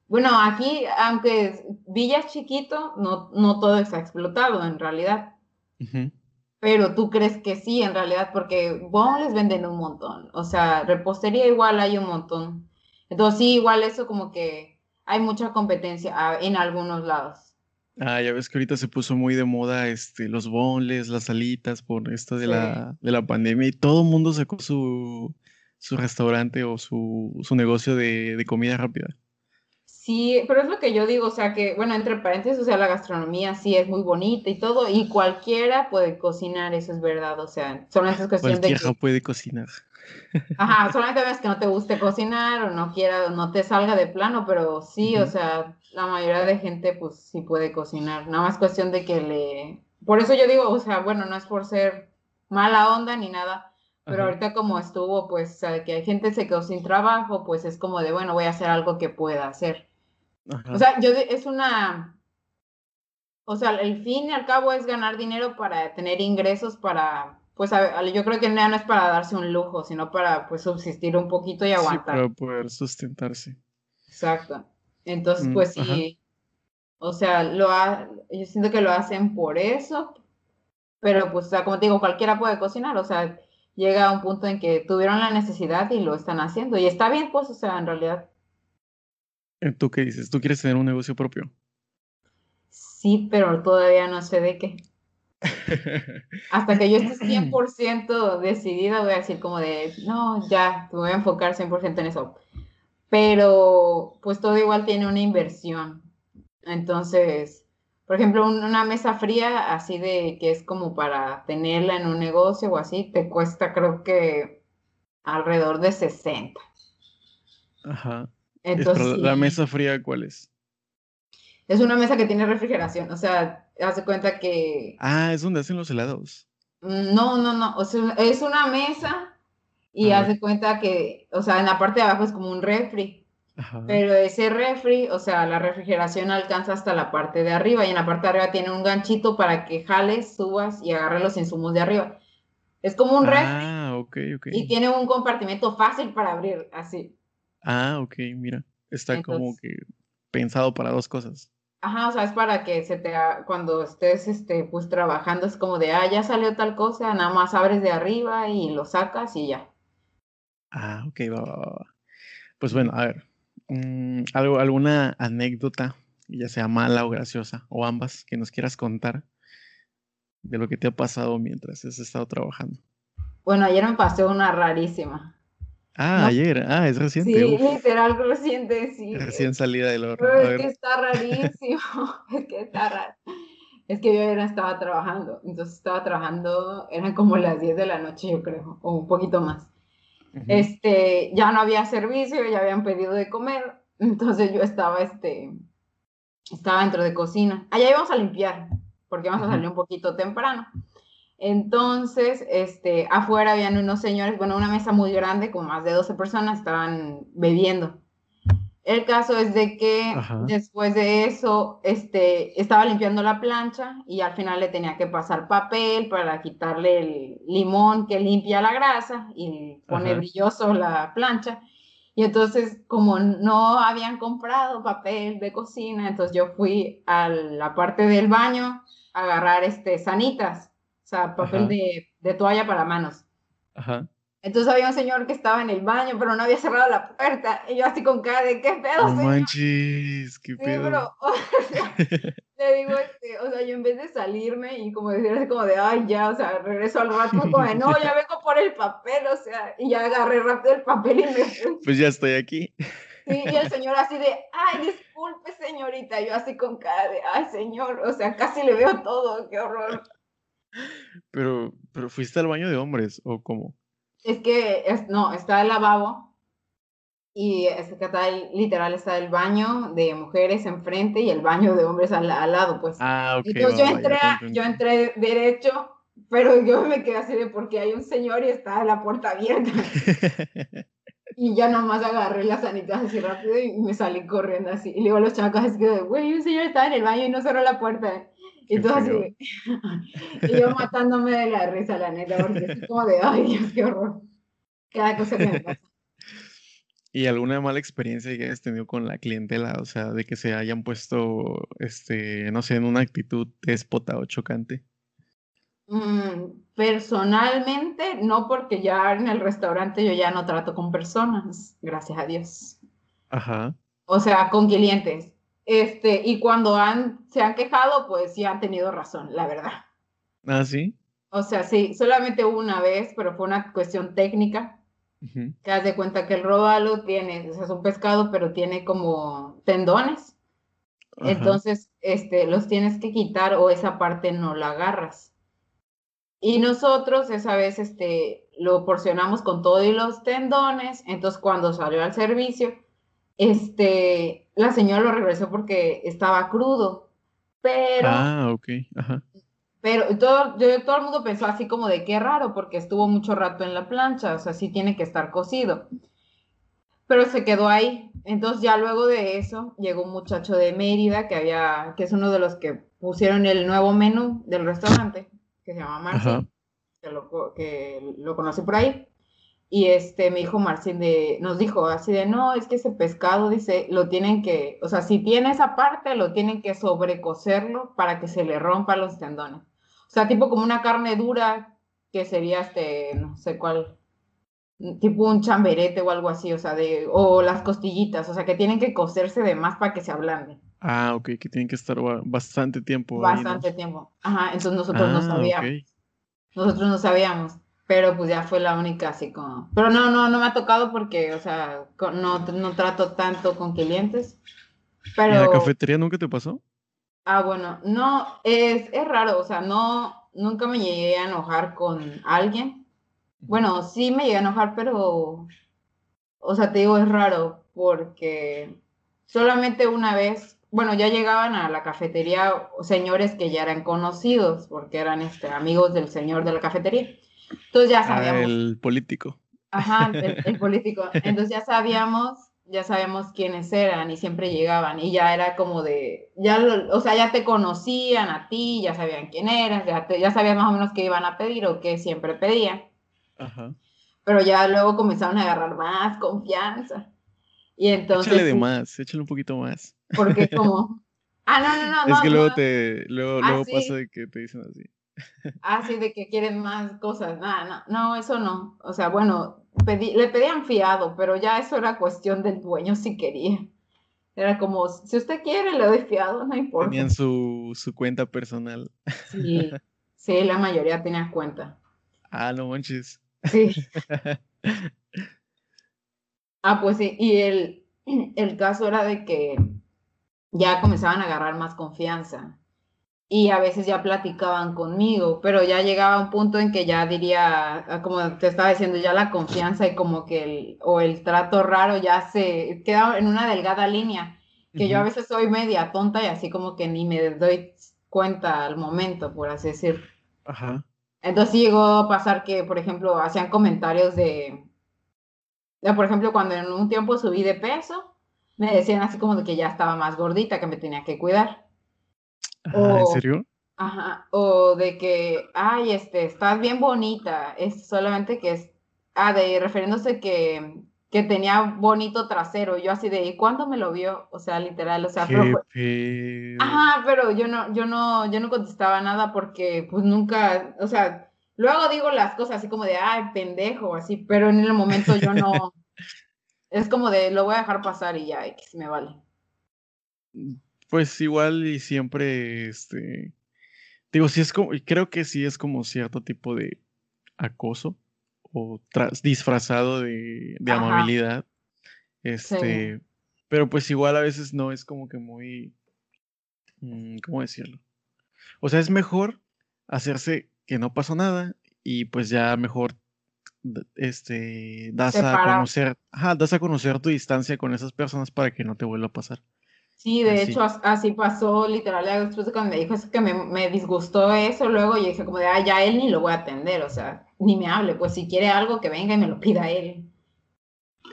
[SPEAKER 2] Bueno, aquí, aunque Villa es chiquito, no, no todo está explotado en realidad. Pero tú crees que sí, en realidad, porque les venden un montón. O sea, repostería igual hay un montón. Entonces, sí, igual eso como que hay mucha competencia ah, en algunos lados.
[SPEAKER 1] Ah, ya ves que ahorita se puso muy de moda este, los bonles, las salitas por esto de, la, de la pandemia y todo el mundo sacó su, su restaurante o su, su negocio de, de, comida rápida.
[SPEAKER 2] Sí, pero es lo que yo digo, o sea que, bueno, entre paréntesis, o sea, la gastronomía sí es muy bonita y todo, y cualquiera puede cocinar, eso es verdad, o sea, solamente es cuestión
[SPEAKER 1] de que... puede cocinar.
[SPEAKER 2] Ajá, solamente ves que no te guste cocinar o no quiera, no te salga de plano, pero sí, o sea, la mayoría de gente pues sí puede cocinar, nada más cuestión de que le... Por eso yo digo, o sea, bueno, no es por ser mala onda ni nada, pero ahorita como estuvo, pues, que hay gente se quedó sin trabajo, pues es como de, bueno, voy a hacer algo que pueda hacer. O sea, yo es una... O sea, el fin y al cabo es ganar dinero para tener ingresos para pues yo creo que no es para darse un lujo, sino para pues subsistir un poquito y aguantar.
[SPEAKER 1] Sí, para poder sustentarse.
[SPEAKER 2] Exacto. Entonces, mm, pues sí, o sea, lo yo siento que lo hacen por eso, pero pues, o sea, como te digo, cualquiera puede cocinar, o sea, llega a un punto en que tuvieron la necesidad y lo están haciendo, y está bien, pues, o sea, en realidad.
[SPEAKER 1] Eh, ¿Tú qué dices? ¿Tú quieres tener un negocio propio?
[SPEAKER 2] Sí, pero todavía no sé de qué. Hasta que yo esté 100% decidida, voy a decir como de, no, ya, me voy a enfocar 100% en eso. Pero pues todo igual tiene una inversión. Entonces, por ejemplo, una mesa fría así de que es como para tenerla en un negocio o así, te cuesta creo que alrededor de 60.
[SPEAKER 1] Ajá. Entonces, ¿La mesa fría cuál es?
[SPEAKER 2] Es una mesa que tiene refrigeración, o sea, hace cuenta que...
[SPEAKER 1] Ah, es donde hacen los helados.
[SPEAKER 2] No, no, no, o sea, es una mesa y hace cuenta que, o sea, en la parte de abajo es como un refri. Pero ese refri, o sea, la refrigeración alcanza hasta la parte de arriba y en la parte de arriba tiene un ganchito para que jales, subas y agarres los insumos de arriba. Es como un refri.
[SPEAKER 1] Ah, ok, ok.
[SPEAKER 2] Y tiene un compartimento fácil para abrir, así.
[SPEAKER 1] Ah, ok, mira. Está como que pensado para dos cosas.
[SPEAKER 2] Ajá, o sea, es para que se te, cuando estés, este, pues trabajando, es como de, ah, ya salió tal cosa, nada más abres de arriba y lo sacas y ya.
[SPEAKER 1] Ah, ok, va, va, va. Pues bueno, a ver, mm, algo, alguna anécdota, ya sea mala o graciosa, o ambas, que nos quieras contar de lo que te ha pasado mientras has estado trabajando.
[SPEAKER 2] Bueno, ayer me pasó una rarísima.
[SPEAKER 1] Ah, ayer, ah, es reciente.
[SPEAKER 2] Sí, literal reciente, sí.
[SPEAKER 1] Recién salida del horno.
[SPEAKER 2] Pero es que está rarísimo, es que está raro. Es que yo ayer estaba trabajando, entonces estaba trabajando, eran como las 10 de la noche, yo creo, o un poquito más. Este, ya no había servicio, ya habían pedido de comer, entonces yo estaba, este, estaba dentro de cocina. Allá íbamos a limpiar, porque íbamos a salir un poquito temprano. Entonces, este, afuera habían unos señores, bueno, una mesa muy grande, con más de 12 personas, estaban bebiendo. El caso es de que después de eso, este, estaba limpiando la plancha y al final le tenía que pasar papel para quitarle el limón que limpia la grasa y pone brilloso la plancha. Y entonces, como no habían comprado papel de cocina, entonces yo fui a la parte del baño a agarrar este, sanitas o sea, papel de, de, toalla para manos. Ajá. Entonces había un señor que estaba en el baño, pero no había cerrado la puerta. Y yo así con cara de, ¿qué pedo,
[SPEAKER 1] no manches, qué pedo. Pero,
[SPEAKER 2] o sea, le digo, este, o sea, yo en vez de salirme y como decir así como de, ay, ya, o sea, regreso al rato, como de, no, ya vengo por el papel, o sea, y ya agarré rápido el papel y me.
[SPEAKER 1] Pues ya estoy aquí.
[SPEAKER 2] Sí, y el señor así de, ay, disculpe, señorita, yo así con cara de, ay, señor, o sea, casi le veo todo, qué horror.
[SPEAKER 1] Pero, pero fuiste al baño de hombres, ¿o cómo?
[SPEAKER 2] Es que, es, no, está el lavabo y es que está literal está el baño de mujeres enfrente y el baño de hombres al, lado, pues.
[SPEAKER 1] Ah, ok.
[SPEAKER 2] Entonces yo entré, yo entré derecho, pero yo me quedé así de porque hay un señor y está la puerta abierta. y ya nomás agarré las sanitas así rápido y me salí corriendo así. Y luego los chacos así que, güey, un señor está en el baño y no cerró la puerta. Y todo así. y yo matándome de la risa, la neta, porque es como de, ay Dios, qué horror. Cada cosa que me pasa.
[SPEAKER 1] ¿Y alguna mala experiencia que hayas tenido con la clientela? O sea, de que se hayan puesto, este, no sé, en una actitud déspota o chocante.
[SPEAKER 2] Mm, personalmente, no, porque ya en el restaurante yo ya no trato con personas, gracias a Dios.
[SPEAKER 1] Ajá.
[SPEAKER 2] O sea, con clientes. Este, y cuando han, se han quejado, pues sí han tenido razón, la verdad.
[SPEAKER 1] Ah, sí.
[SPEAKER 2] O sea, sí, solamente una vez, pero fue una cuestión técnica que haz de cuenta que el róbalo tiene, o sea, es un pescado, pero tiene como tendones. Entonces, este, los tienes que quitar o esa parte no la agarras. Y nosotros esa vez este, lo porcionamos con todo y los tendones. Entonces, cuando salió al servicio, este, la señora lo regresó porque estaba crudo. Pero,
[SPEAKER 1] ah, ok. Ajá.
[SPEAKER 2] Pero todo, todo el mundo pensó así como de qué raro, porque estuvo mucho rato en la plancha, o sea, sí tiene que estar cocido. Pero se quedó ahí. Entonces ya luego de eso llegó un muchacho de Mérida que había, que es uno de los que pusieron el nuevo menú del restaurante, que se llama Marcin, que lo, que lo conocí por ahí. Y este, me dijo Marcin de, nos dijo así de, no, es que ese pescado, dice, lo tienen que, o sea, si tiene esa parte, lo tienen que sobrecocerlo para que se le rompan los tendones. O sea, tipo como una carne dura, que sería este, no sé cuál, tipo un chamberete o algo así, o sea, de, o las costillitas, o sea, que tienen que cocerse de más para que se ablanden.
[SPEAKER 1] Ah, ok, que tienen que estar bastante tiempo.
[SPEAKER 2] Bastante tiempo. Ajá, entonces nosotros no ah, sabíamos. Nosotros no sabíamos, pero pues ya fue la única así como... Pero no, no, no me ha tocado porque, o sea, no, no trato tanto con clientes. Pero... ¿En
[SPEAKER 1] la cafetería nunca te pasó?
[SPEAKER 2] Ah, bueno, no, es, es raro, o sea, no, nunca me llegué a enojar con alguien. Bueno, sí me llegué a enojar, pero, o sea, te digo, es raro, porque solamente una vez, bueno, ya llegaban a la cafetería señores que ya eran conocidos, porque eran este, amigos del señor de la cafetería. Entonces ya ah, sabíamos.
[SPEAKER 1] el político.
[SPEAKER 2] Ajá, el político. Entonces ya sabíamos ya sabemos quiénes eran y siempre llegaban y ya era como de, ya, o sea, ya te conocían a ti, ya sabían quién eras, ya, ya sabían más o menos qué iban a pedir o qué siempre pedían. Ajá. Pero ya luego comenzaron a agarrar más confianza. Y entonces...
[SPEAKER 1] Échale de más, échale un poquito más.
[SPEAKER 2] Porque como... Ah, no, no, no.
[SPEAKER 1] Es que luego te, luego, luego ah, pasa de que te dicen así.
[SPEAKER 2] Ah, sí, de que quieren más cosas. No, no, no, eso no. O sea, bueno, le pedían fiado, pero ya eso era cuestión del dueño si quería. Era como, si usted quiere, le doy fiado, no importa.
[SPEAKER 1] Tenían su, cuenta personal.
[SPEAKER 2] Sí, sí, la mayoría tenía cuenta.
[SPEAKER 1] Ah, no manches.
[SPEAKER 2] Sí. ah, pues sí, y el, el caso era de que ya comenzaban a agarrar más confianza y a veces ya platicaban conmigo, pero ya llegaba un punto en que ya diría, ah, como te estaba diciendo, ya la confianza y como que el, o el trato raro ya se queda en una delgada línea, que yo a veces soy media tonta y así como que ni me doy cuenta al momento, por así decir. Ajá. Entonces llegó a pasar que, por ejemplo, hacían comentarios de, de, por ejemplo, cuando en un tiempo subí de peso, me decían así como de que ya estaba más gordita, que me tenía que cuidar.
[SPEAKER 1] ¿En serio?
[SPEAKER 2] Ajá, o de que, ay, este, estás bien bonita, es solamente que es, ah, de refiriéndose que, que tenía bonito trasero, yo así de, ¿y cuándo me lo vio? O sea, literal, o sea, pero, ajá, pero yo no, yo no, yo no contestaba nada porque, pues, nunca, o sea, luego digo las cosas así como de, ay, pendejo, así, pero en el momento yo no, es como de, lo voy a dejar pasar y ya, que si me vale.
[SPEAKER 1] Pues igual y siempre, este, digo, sí es como, creo que sí es como cierto tipo de acoso o disfrazado de, amabilidad. Este, pero pues igual a veces no es como que muy, mm, ¿cómo decirlo? O sea, es mejor hacerse que no pasó nada y pues ya mejor este das a conocer, ajá, das a conocer tu distancia con esas personas para que no te vuelva a pasar.
[SPEAKER 2] Sí, de hecho, así pasó literal cuando me dijo eso que me, me, disgustó eso, luego yo dije como de, ah, ya él ni lo voy a atender, o sea, ni me hable, pues si quiere algo que venga y me lo pida él.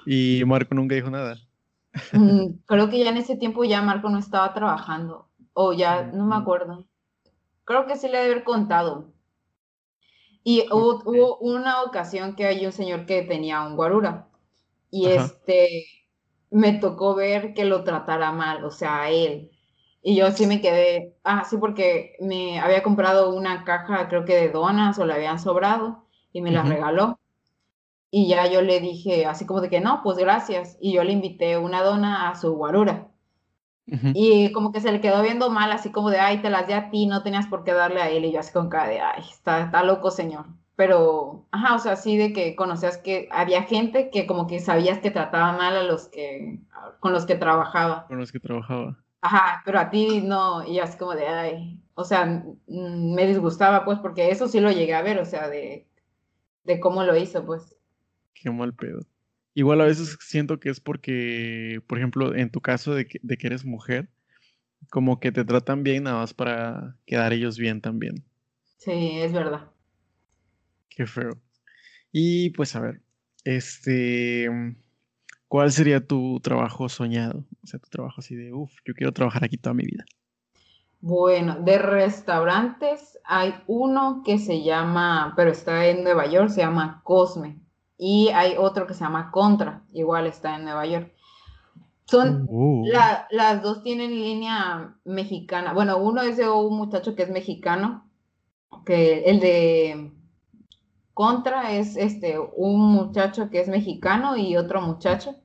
[SPEAKER 1] Y Marco nunca dijo nada.
[SPEAKER 2] Mm, creo que ya en ese tiempo ya Marco no estaba trabajando, o ya, no me acuerdo. Creo que sí le debe haber contado. Y hubo, hubo una ocasión que hay un señor que tenía un guarura y este, me tocó ver que lo tratara mal, o sea, a él. Y yo sí me quedé, ah, sí, porque me había comprado una caja, creo que de donas o le habían sobrado y me la regaló. Y ya yo le dije, así como de que no, pues gracias. Y yo le invité una dona a su guarura. Y como que se le quedó viendo mal, así como de, ay, te las di a ti, no tenías por qué darle a él. Y yo así con cara de, ay, está, está loco, señor. Pero, ajá, o sea, sí de que conocías que había gente que como que sabías que trataba mal a los que, con los que trabajaba.
[SPEAKER 1] Con los que trabajaba.
[SPEAKER 2] Ajá, pero a ti no, y así como de, ay, o sea, me disgustaba pues porque eso sí lo llegué a ver, o sea, de, de cómo lo hizo, pues.
[SPEAKER 1] Qué mal pedo. Igual a veces siento que es porque, por ejemplo, en tu caso de que, de que eres mujer, como que te tratan bien nada más para quedar ellos bien también.
[SPEAKER 2] Sí, es verdad.
[SPEAKER 1] Qué feo. Y pues a ver, este, ¿cuál sería tu trabajo soñado? O sea, tu trabajo así de, uff, yo quiero trabajar aquí toda mi vida.
[SPEAKER 2] Bueno, de restaurantes hay uno que se llama, pero está en Nueva York, se llama Cosme. Y hay otro que se llama Contra, igual está en Nueva York. Son, oh. las dos tienen línea mexicana. Bueno, uno es de un muchacho que es mexicano, que el de Contra es este, un muchacho que es mexicano y otro muchacho.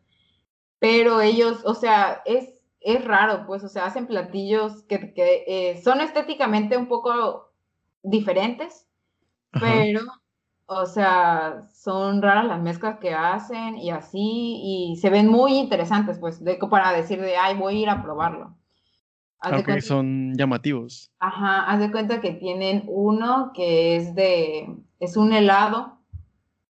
[SPEAKER 2] Pero ellos, o sea, es, es raro, pues, o sea, hacen platillos que, eh, son estéticamente un poco diferentes, pero o sea, son raras las mezclas que hacen y así, y se ven muy interesantes, pues, de, para decir de, ay, voy a ir a probarlo.
[SPEAKER 1] Aunque son llamativos.
[SPEAKER 2] Ajá, haz de cuenta que tienen uno que es de, es un helado,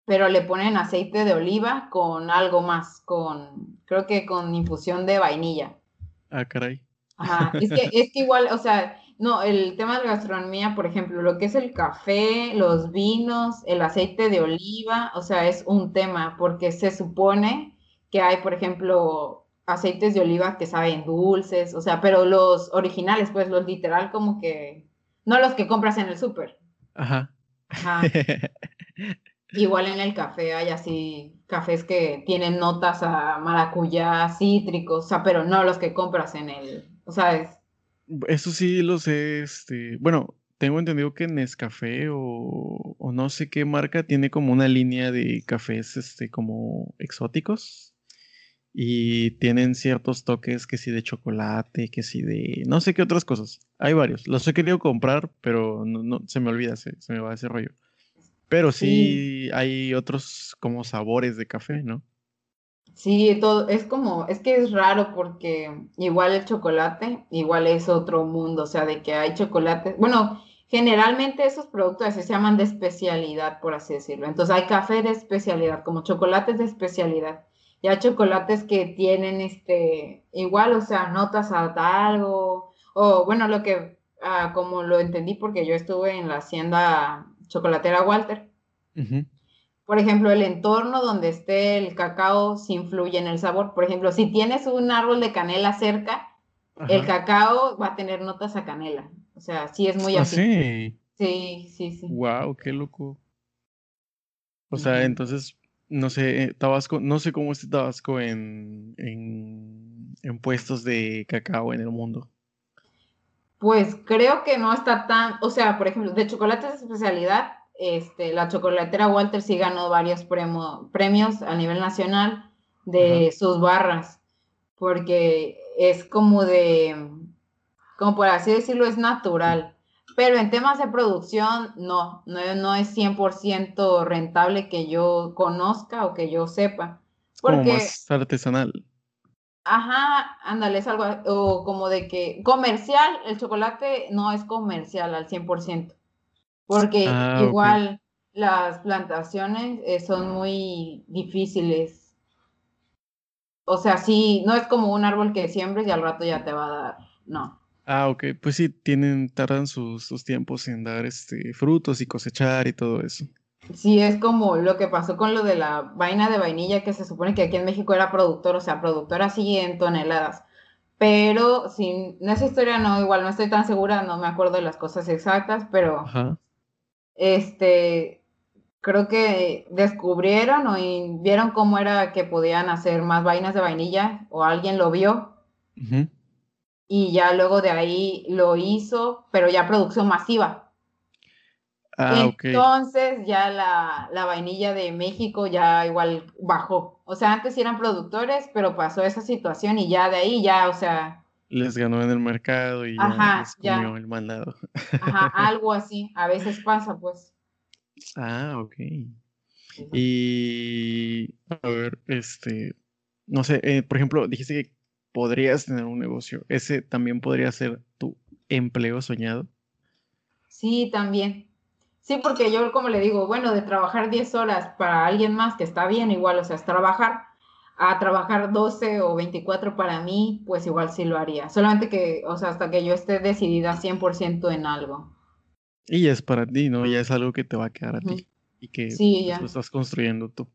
[SPEAKER 2] pero le ponen aceite de oliva con algo más, con, creo que con infusión de vainilla.
[SPEAKER 1] Ah, caray.
[SPEAKER 2] Ajá, es que, es que igual, o sea, no, el tema de la gastronomía, por ejemplo, lo que es el café, los vinos, el aceite de oliva, o sea, es un tema porque se supone que hay, por ejemplo, aceites de oliva que saben dulces, o sea, pero los originales, pues los literal como que, no los que compras en el súper. Ajá. Ajá. Igual en el café hay así cafés que tienen notas a maracuyá, cítricos, o sea, pero no los que compras en el, o sea, es,
[SPEAKER 1] eso sí lo sé, este, bueno, tengo entendido que Nescafé o, o no sé qué marca tiene como una línea de cafés, este, como exóticos y tienen ciertos toques que sí de chocolate, que sí de no sé qué otras cosas. Hay varios. Los he querido comprar, pero no, se me olvida, se, me va ese rollo. Pero sí, hay otros como sabores de café, ¿no?
[SPEAKER 2] Sí, todo, es como, es que es raro porque igual el chocolate, igual es otro mundo, o sea, de que hay chocolate, bueno, generalmente esos productos se llaman de especialidad, por así decirlo. Entonces hay café de especialidad, como chocolates de especialidad. Y hay chocolates que tienen este, igual, o sea, notas a algo, o bueno, lo que, ah, como lo entendí porque yo estuve en la hacienda chocolatera Walter por ejemplo, el entorno donde esté el cacao sí influye en el sabor. Por ejemplo, si tienes un árbol de canela cerca, el cacao va a tener notas a canela. O sea, sí es muy
[SPEAKER 1] ¿Ah, así. sí?
[SPEAKER 2] Sí, sí, sí.
[SPEAKER 1] Wow, qué loco. O sea, entonces, no sé, eh, Tabasco, no sé cómo está Tabasco en, en, en puestos de cacao en el mundo.
[SPEAKER 2] Pues creo que no está tan, o sea, por ejemplo, de chocolates de especialidad, este, la chocolatera Walter sí ganó varios premios a nivel nacional de sus barras, porque es como de, como por así decirlo, es natural. Pero en temas de producción, no, no, no es 100% rentable que yo conozca o que yo sepa.
[SPEAKER 1] Porque, como más artesanal.
[SPEAKER 2] Ajá, ándale, es algo, o como de que comercial, el chocolate no es comercial al 100% porque ah, igual las plantaciones eh, son muy difíciles. O sea, sí, no es como un árbol que siembres y al rato ya te va a dar, no.
[SPEAKER 1] Ah, ok, pues sí, tienen, tardan sus, sus tiempos en dar este, frutos y cosechar y todo eso.
[SPEAKER 2] Sí, es como lo que pasó con lo de la vaina de vainilla, que se supone que aquí en México era productor, o sea, productor así en toneladas. Pero sin esa historia no, igual no estoy tan segura, no me acuerdo de las cosas exactas, pero este, creo que descubrieron o vieron cómo era que podían hacer más vainas de vainilla o alguien lo vio. Y ya luego de ahí lo hizo, pero ya producción masiva. Ah, Entonces ya la, la, vainilla de México ya igual bajó. O sea, antes eran productores, pero pasó esa situación y ya de ahí ya, o sea...
[SPEAKER 1] Les ganó en el mercado y ya les comió el mandado.
[SPEAKER 2] Ajá, algo así. A veces pasa, pues.
[SPEAKER 1] Ah, ok. Y a ver, este, no sé, eh, por ejemplo, dijiste que podrías tener un negocio. ¿Ese también podría ser tu empleo soñado?
[SPEAKER 2] Sí, también. Sí, porque yo como le digo, bueno, de trabajar 10 horas para alguien más, que está bien igual, o sea, es trabajar, a trabajar 12 o 24 para mí, pues igual sí lo haría. Solamente que, o sea, hasta que yo esté decidida 100% en algo.
[SPEAKER 1] Y ya es para ti, ¿no? Ya es algo que te va a quedar a ti y que pues, lo estás construyendo tú.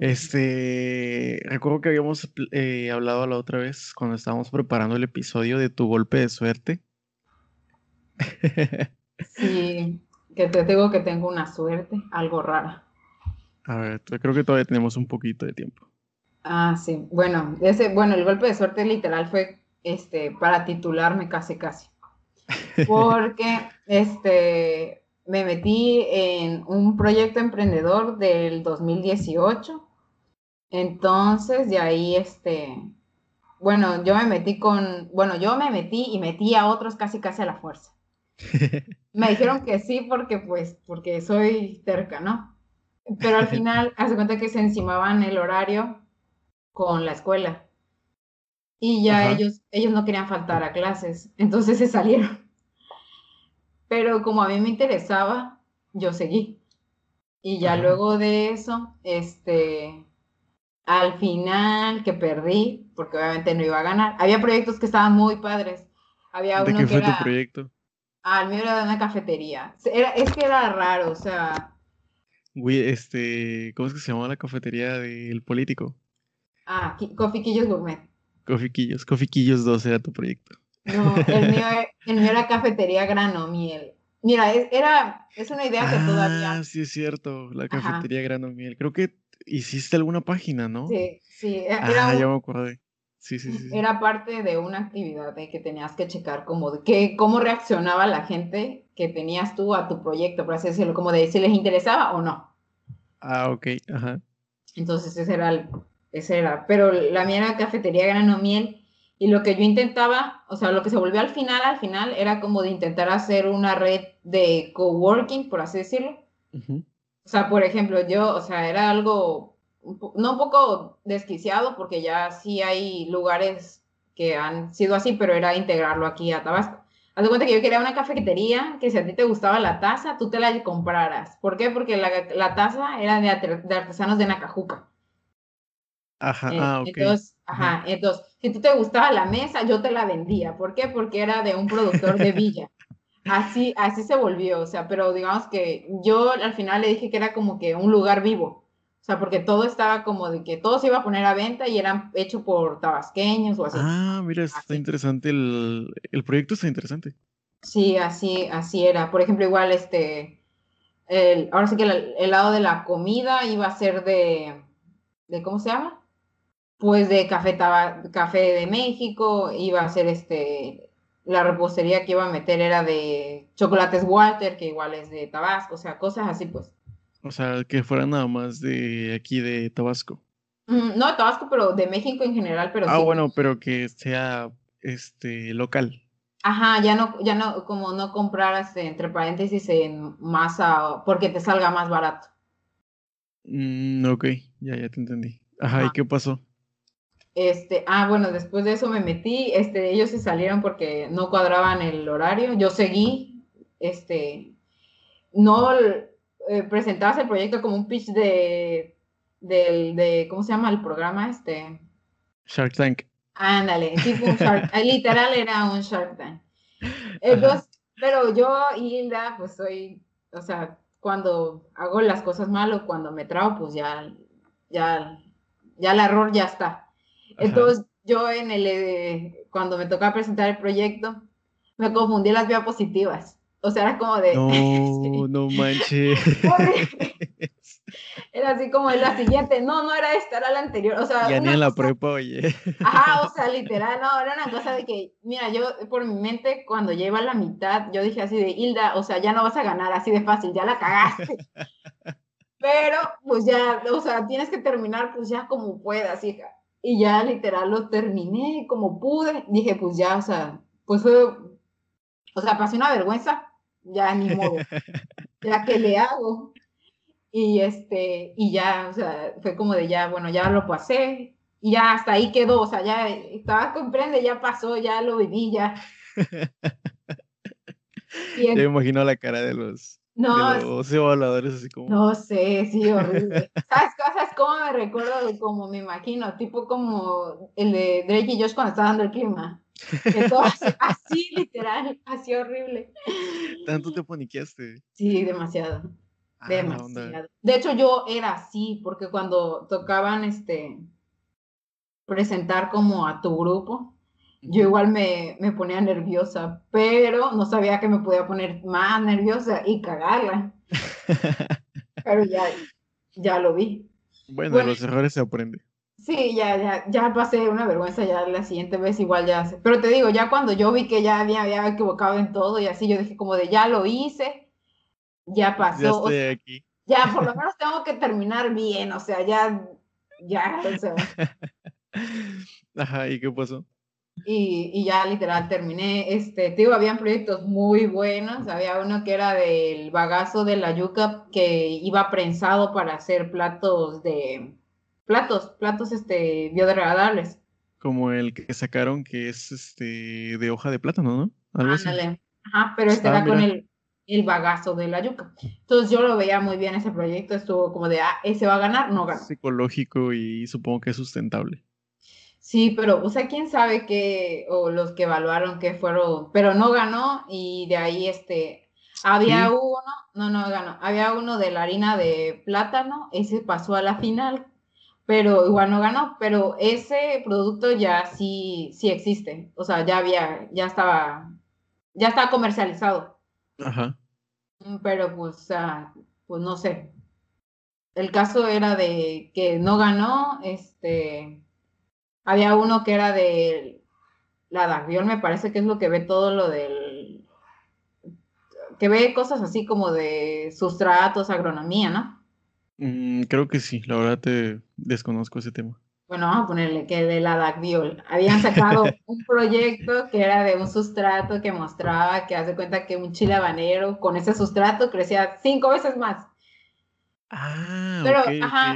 [SPEAKER 1] Este, recuerdo que habíamos eh, hablado la otra vez cuando estábamos preparando el episodio de tu golpe de suerte.
[SPEAKER 2] sí, que te digo que tengo una suerte, algo rara.
[SPEAKER 1] A ver, creo que todavía tenemos un poquito de tiempo.
[SPEAKER 2] Ah, sí. Bueno, ese, bueno, el golpe de suerte literal fue este para titularme casi casi porque este, me metí en un proyecto emprendedor del 2018. Entonces, de ahí, este, bueno, yo me metí con, bueno, yo me metí y metí a otros casi casi a la fuerza. Me dijeron que sí porque, pues, porque soy terca, ¿no? Pero al final, hace cuenta que se encimaban el horario con la escuela. Y ya ellos, ellos no querían faltar a clases, entonces se salieron. Pero como a mí me interesaba, yo seguí. Y ya luego de eso, este, al final que perdí, porque obviamente no iba a ganar, había proyectos que estaban muy padres. Había
[SPEAKER 1] ¿De
[SPEAKER 2] uno qué
[SPEAKER 1] fue tu proyecto?
[SPEAKER 2] Ah, el mío era de una cafetería. Era, es que era raro, o sea.
[SPEAKER 1] Güey, este, ¿cómo es que se llamaba la cafetería del político?
[SPEAKER 2] Ah, Cofiquillos Gourmet.
[SPEAKER 1] Cofiquillos, Cofiquillos 2 era tu proyecto.
[SPEAKER 2] No, el mío, era cafetería grano miel. Mira, es, era, es una idea que todavía.
[SPEAKER 1] Ah, sí, es cierto, la cafetería grano miel. Creo que hiciste alguna página, ¿no?
[SPEAKER 2] Sí, sí.
[SPEAKER 1] E, era ah, ya me acordé. Sí, sí, sí.
[SPEAKER 2] Era parte de una actividad de que tenías que checar como de que, cómo reaccionaba la gente que tenías tú a tu proyecto, por así decirlo, como de si les interesaba o no.
[SPEAKER 1] Ah, ok, ajá.
[SPEAKER 2] Entonces ese era el, ese era, pero la mía era cafetería grano miel y lo que yo intentaba, o sea, lo que se volvió al final, al final, era como de intentar hacer una red de coworking, por así decirlo. O sea, por ejemplo, yo, o sea, era algo, no un poco desquiciado, porque ya sí hay lugares que han sido así, pero era integrarlo aquí a Tabasco. Haz de cuenta que yo quería una cafetería que si a ti te gustaba la taza, tú te la compraras. ¿Por qué? Porque la, la taza era de, de artesanos de Nacajuca.
[SPEAKER 1] Ajá, eh, ah,
[SPEAKER 2] Entonces, ajá, entonces, si tú te gustaba la mesa, yo te la vendía. ¿Por qué? Porque era de un productor de Villa. Así, así se volvió, o sea, pero digamos que yo al final le dije que era como que un lugar vivo. O sea, porque todo estaba como de que todo se iba a poner a venta y eran hecho por tabasqueños o así.
[SPEAKER 1] Ah, mira, está interesante el, el, proyecto está interesante.
[SPEAKER 2] Sí, así, así era. Por ejemplo, igual este, el, ahora sí que el, el lado de la comida iba a ser de, de, ¿cómo se llama? Pues de café, café de México, iba a ser este, la repostería que iba a meter era de chocolates Walter, que igual es de Tabasco, o sea, cosas así pues.
[SPEAKER 1] O sea, que fuera nada más de aquí de Tabasco.
[SPEAKER 2] Mm, no de Tabasco, pero de México en general, pero
[SPEAKER 1] Ah, bueno, pero que sea este local.
[SPEAKER 2] Ajá, ya no, ya no, como no compraras entre paréntesis en masa, porque te salga más barato.
[SPEAKER 1] Mm, ok, ya, ya te entendí. Ajá, ¿y qué pasó?
[SPEAKER 2] Este, ah, bueno, después de eso me metí, este, ellos se salieron porque no cuadraban el horario, yo seguí, este, no eh, presentabas el proyecto como un pitch de, del, de, ¿cómo se llama el programa? Este.
[SPEAKER 1] Shark Tank.
[SPEAKER 2] Ándale, tipo un Shark, literal era un Shark Tank. Entonces, pero yo, Hilda, pues soy, o sea, cuando hago las cosas mal o cuando me trago, pues ya, ya, ya el error ya está. Entonces, yo en el, eh, cuando me tocaba presentar el proyecto, me confundí las diapositivas. O sea, era como de...
[SPEAKER 1] No, no manches.
[SPEAKER 2] Era así como la siguiente, no, no era esta, era la anterior, o sea...
[SPEAKER 1] Ya ni en la prepa, oye.
[SPEAKER 2] Ajá, o sea, literal, no, era una cosa de que, mira, yo por mi mente, cuando lleva la mitad, yo dije así de, Hilda, o sea, ya no vas a ganar así de fácil, ya la cagaste. Pero, pues ya, o sea, tienes que terminar, pues ya como puedas, hija. Y ya literal lo terminé como pude, dije, pues ya, o sea, pues fue, o sea, pasé una vergüenza, ya ni modo, ya que le hago. Y este, y ya, o sea, fue como de ya, bueno, ya lo pasé, y ya hasta ahí quedó, o sea, ya estaba comprende, ya pasó, ya lo viví, ya.
[SPEAKER 1] Y me imagino la cara de los, no, de los evaluadores así como.
[SPEAKER 2] No sé, sí, horrible. ¿Sabes cosas cómo me recuerdo? Como me imagino, tipo como el de Drake y Josh cuando estaban dando el clima. Que todo así, así, literal, así horrible.
[SPEAKER 1] ¿Tanto te paniqueaste?
[SPEAKER 2] Sí, demasiado. Ah, Demasiado. De hecho, yo era así, porque cuando tocaban este presentar como a tu grupo, yo igual me, me, ponía nerviosa, pero no sabía que me podía poner más nerviosa y cagarla. pero ya, ya lo vi.
[SPEAKER 1] Bueno, bueno, los errores se aprende.
[SPEAKER 2] Sí, ya, ya, ya pasé una vergüenza, ya la siguiente vez igual ya sé. Pero te digo, ya cuando yo vi que ya había, había equivocado en todo y así, yo dije como de ya lo hice, ya pasó.
[SPEAKER 1] Ya estoy aquí.
[SPEAKER 2] Ya, por lo menos tengo que terminar bien, o sea, ya, ya, o sea.
[SPEAKER 1] Ajá, ¿y qué pasó?
[SPEAKER 2] Y, y, ya literal terminé, este, te digo, habían proyectos muy buenos, había uno que era del bagazo de la yuca que iba prensado para hacer platos de, platos, platos, este, biodegradables.
[SPEAKER 1] Como el que sacaron que es, este, de hoja de plátano, ¿no?
[SPEAKER 2] Algo Ándale. Ajá, pero este era con el, el bagazo de la yuca. Entonces yo lo veía muy bien ese proyecto, estuvo como de, ah, ese va a ganar, no gana.
[SPEAKER 1] Psicológico y supongo que es sustentable.
[SPEAKER 2] Sí, pero, o sea, quién sabe qué, o los que evaluaron qué fueron, pero no ganó y de ahí, este, había uno, no, no ganó, había uno de la harina de plátano, ese pasó a la final, pero igual no ganó, pero ese producto ya sí, sí existe, o sea, ya había, ya estaba, ya estaba comercializado. Ajá. Mm, pero pues, pues no sé. El caso era de que no ganó, este, había uno que era de la Daviol, me parece que es lo que ve todo lo del, que ve cosas así como de sustratos, agronomía, ¿no?
[SPEAKER 1] Mm, creo que sí, la verdad te desconozco ese tema
[SPEAKER 2] bueno, vamos a ponerle que de la DACBIOL, habían sacado un proyecto que era de un sustrato que mostraba que hace cuenta que un chile habanero con ese sustrato crecía cinco veces más.
[SPEAKER 1] Ah, pero, ajá,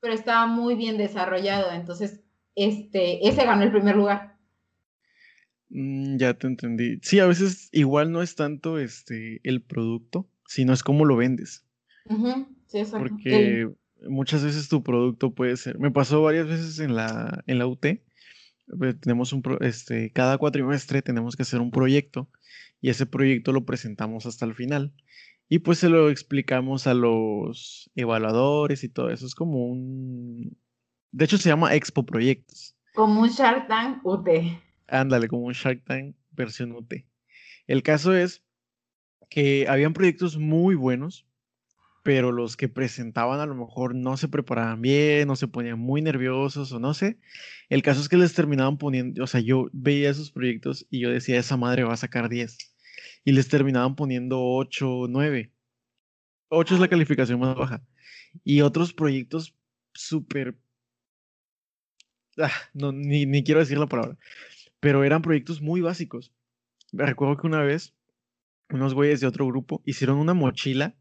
[SPEAKER 2] pero estaba muy bien desarrollado, entonces este, ese ganó el primer lugar.
[SPEAKER 1] Mm, ya te entendí. Sí, a veces igual no es tanto este el producto, sino es cómo lo vendes.
[SPEAKER 2] Sí, exacto.
[SPEAKER 1] Porque muchas veces tu producto puede ser. Me pasó varias veces en la, en la UT. Pues, tenemos un este, cada cuatrimestre tenemos que hacer un proyecto y ese proyecto lo presentamos hasta el final. Y pues se lo explicamos a los evaluadores y todo eso. Es como un. De hecho, se llama Expo Proyectos.
[SPEAKER 2] Como un Shark Tank UT.
[SPEAKER 1] Ándale, como un Shark Tank versión UT. El caso es que habían proyectos muy buenos, pero los que presentaban a lo mejor no se preparaban bien, o se ponían muy nerviosos, o no sé. El caso es que les terminaban poniendo, o sea, yo veía esos proyectos y yo decía, esa madre va a sacar 10. Y les terminaban poniendo 8, 9. 8 es la calificación más baja. Y otros proyectos súper... Ah, no, ni, ni quiero decir la palabra. Pero eran proyectos muy básicos. Me recuerdo que una vez unos güeyes de otro grupo hicieron una mochila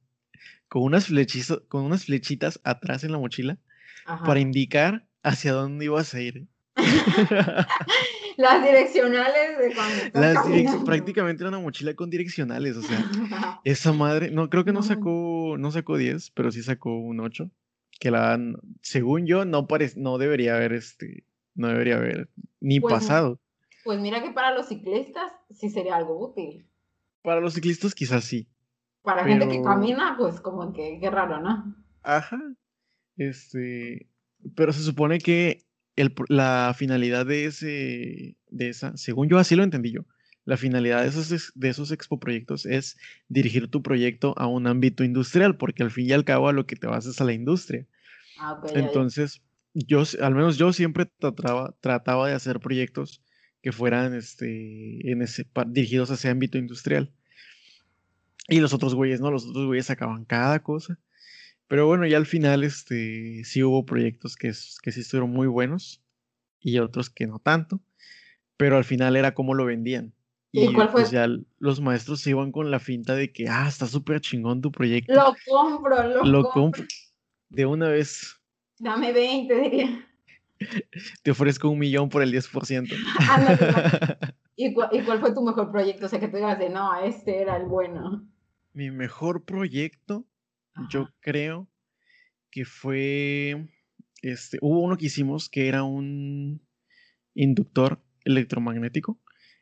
[SPEAKER 1] con unas, flechitas, con unas flechitas atrás en la mochila para indicar hacia dónde ibas a ir.
[SPEAKER 2] Las direccionales de
[SPEAKER 1] cuando prácticamente era una mochila con direccionales, o sea, esa madre, no creo que no sacó no sacó 10, pero sí sacó un 8, que la según yo no no debería haber este no debería haber ni pues pasado.
[SPEAKER 2] Pues mira que para los ciclistas sí sería algo útil.
[SPEAKER 1] Para los ciclistas quizás sí,
[SPEAKER 2] para gente que camina, pues como que qué raro, ¿no?
[SPEAKER 1] Ajá. Este, pero se supone que el, la finalidad de ese, de esa, según yo así lo entendí yo, La finalidad de esos, de esos expo proyectos es dirigir tu proyecto a un ámbito industrial, porque al fin y al cabo a lo que te vas es a la industria. Ah, Entonces, yo, al menos yo siempre trataba, trataba de hacer proyectos que fueran este, en ese, dirigidos a ese ámbito industrial. Y los otros güeyes, ¿no? Los otros güeyes sacaban cada cosa. Pero bueno, ya al final este, sí hubo proyectos que, que sí estuvieron muy buenos y otros que no tanto. Pero al final era como lo vendían. Y, cuál fue? Pues ya los maestros se iban con la finta de que, ah, está súper chingón tu proyecto.
[SPEAKER 2] Lo compro, lo, lo compro.
[SPEAKER 1] De una vez.
[SPEAKER 2] Dame 20, diría.
[SPEAKER 1] Te ofrezco un millón por el 10%.
[SPEAKER 2] ¿Y, cuál fue tu mejor proyecto? O sea, que tú digas de, no, este era el bueno.
[SPEAKER 1] Mi mejor proyecto, yo creo que fue, este, hubo uno que hicimos que era un inductor electromagnético,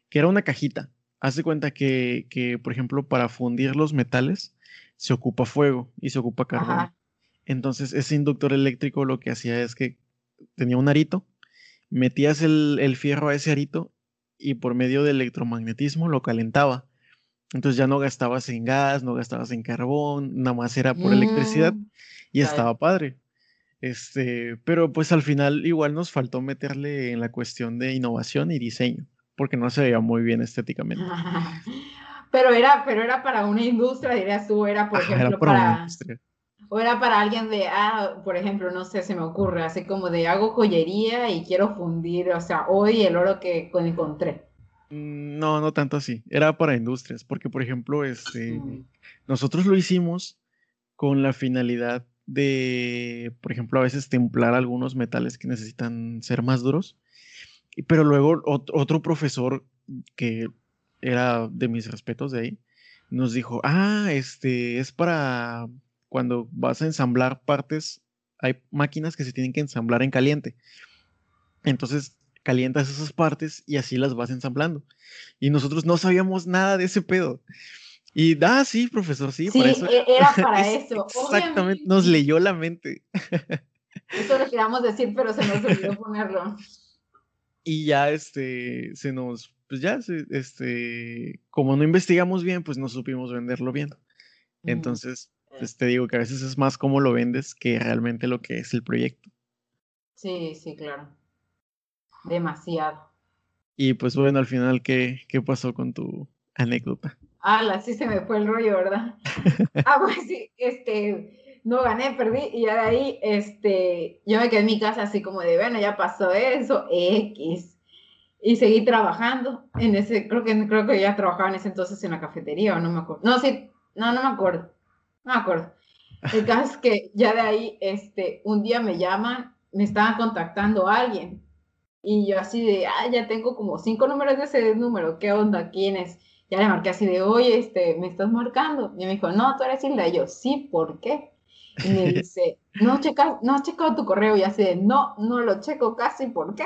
[SPEAKER 1] que era una cajita. Hace cuenta que, que, por ejemplo, para fundir los metales se ocupa fuego y se ocupa carbón. Entonces, ese inductor eléctrico lo que hacía es que tenía un arito, metías el, fierro a ese arito y por medio del electromagnetismo lo calentaba. Entonces ya no gastabas en gas, no gastabas en carbón, nada más era por electricidad mm, y estaba padre. Este, pero pues al final igual nos faltó meterle en la cuestión de innovación y diseño, porque no se veía muy bien estéticamente.
[SPEAKER 2] pero era, pero era para una industria, dirías tú, era por ejemplo para, o era para alguien de, ah, por ejemplo, no sé, se me ocurre, así como de hago joyería y quiero fundir, o sea, hoy el oro que encontré.
[SPEAKER 1] Mm, no, no tanto así. Era para industrias, porque por ejemplo, este, nosotros lo hicimos con la finalidad de, por ejemplo, a veces templar algunos metales que necesitan ser más duros. Pero luego otro profesor que era de mis respetos de ahí, nos dijo, ah, este, es para cuando vas a ensamblar partes, hay máquinas que se tienen que ensamblar en caliente. Entonces calientas esas partes y así las vas ensamblando. Y nosotros no sabíamos nada de ese pedo. Y da, ah, sí, profesor, sí.
[SPEAKER 2] Sí, e, era para eso.
[SPEAKER 1] Exactamente, nos leyó la mente.
[SPEAKER 2] Eso lo queríamos decir, pero se nos olvidó ponerlo.
[SPEAKER 1] Y ya, este, se nos, pues ya, este, como no investigamos bien, pues no supimos venderlo bien. Entonces, pues te digo que a veces es más cómo lo vendes que realmente lo que es el proyecto.
[SPEAKER 2] Sí, sí, claro. Demasiado.
[SPEAKER 1] Y pues bueno, al final, ¿qué, qué pasó con tu anécdota?
[SPEAKER 2] Ah, sí se me fue el rollo, ¿verdad? ah, pues sí, este, no gané, perdí, y ya de ahí, este, yo me quedé en mi casa así como de, bueno, ya pasó eso, X. Y seguí trabajando en ese, creo que, creo que ya trabajaba en ese entonces en la cafetería, o no me acuerdo. No, sí, no, no me acuerdo. No me acuerdo. El caso es que ya de ahí, este, un día me llaman, me estaban contactando a alguien. Y yo así de, ah, ya tengo como cinco números de ese número, ¿qué onda? ¿Quién es? Ya le marqué así de, oye, este, ¿me estás marcando? Y me dijo, no, tú eres Hilda. Y yo, sí, ¿por qué? Y me dice, no, checa, no has checado tu correo. Y así de, no, no lo checo casi, ¿por qué?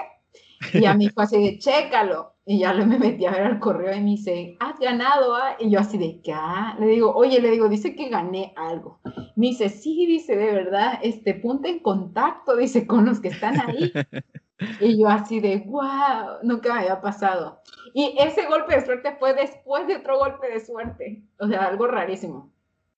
[SPEAKER 2] Y a mí fue así de, chécalo. Y ya me metí a ver al correo y me dice, has ganado, ¿ah? Y yo así de, ¿qué? Le digo, oye, le digo, dice que gané algo. Me dice, sí, dice, de verdad, este, ponte en contacto, dice, con los que están ahí. y yo así de, wow, nunca me había pasado. Y ese golpe de suerte fue después de otro golpe de suerte. O sea, algo rarísimo.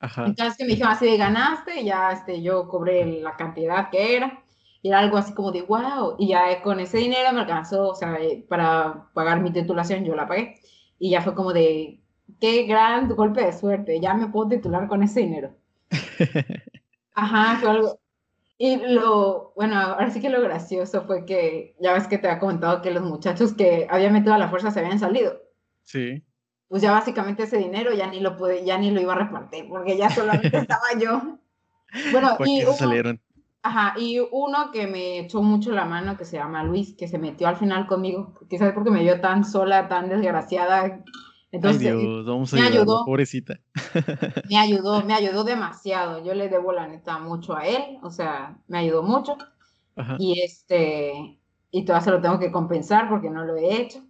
[SPEAKER 2] Ajá. Entonces me dijeron así de, ganaste, y ya este, yo cobré la cantidad que era era algo así como de wow, y ya con ese dinero me alcanzó, o sea, eh, para pagar mi titulación, yo la pagué, y ya fue como de, qué gran golpe de suerte, ya me puedo titular con ese dinero. Ajá, fue algo. Y lo, bueno, ahora sí que lo gracioso fue que, ya ves que te había comentado que los muchachos que habían metido a la fuerza se habían salido.
[SPEAKER 1] Sí.
[SPEAKER 2] Pues ya básicamente ese dinero ya ni lo pude, ya ni lo iba a repartir, porque ya solamente estaba yo. Bueno, y salieron. Ajá, y uno que me echó mucho la mano, que se llama Luis, que se metió al final conmigo, quizás porque me vio tan sola, tan desgraciada. Entonces,
[SPEAKER 1] Dios, vamos a me ayudó, pobrecita.
[SPEAKER 2] Me ayudó, me ayudó demasiado. Yo le debo la neta mucho a él, o sea, me ayudó mucho. Y este, y todavía se lo tengo que compensar porque no lo he hecho.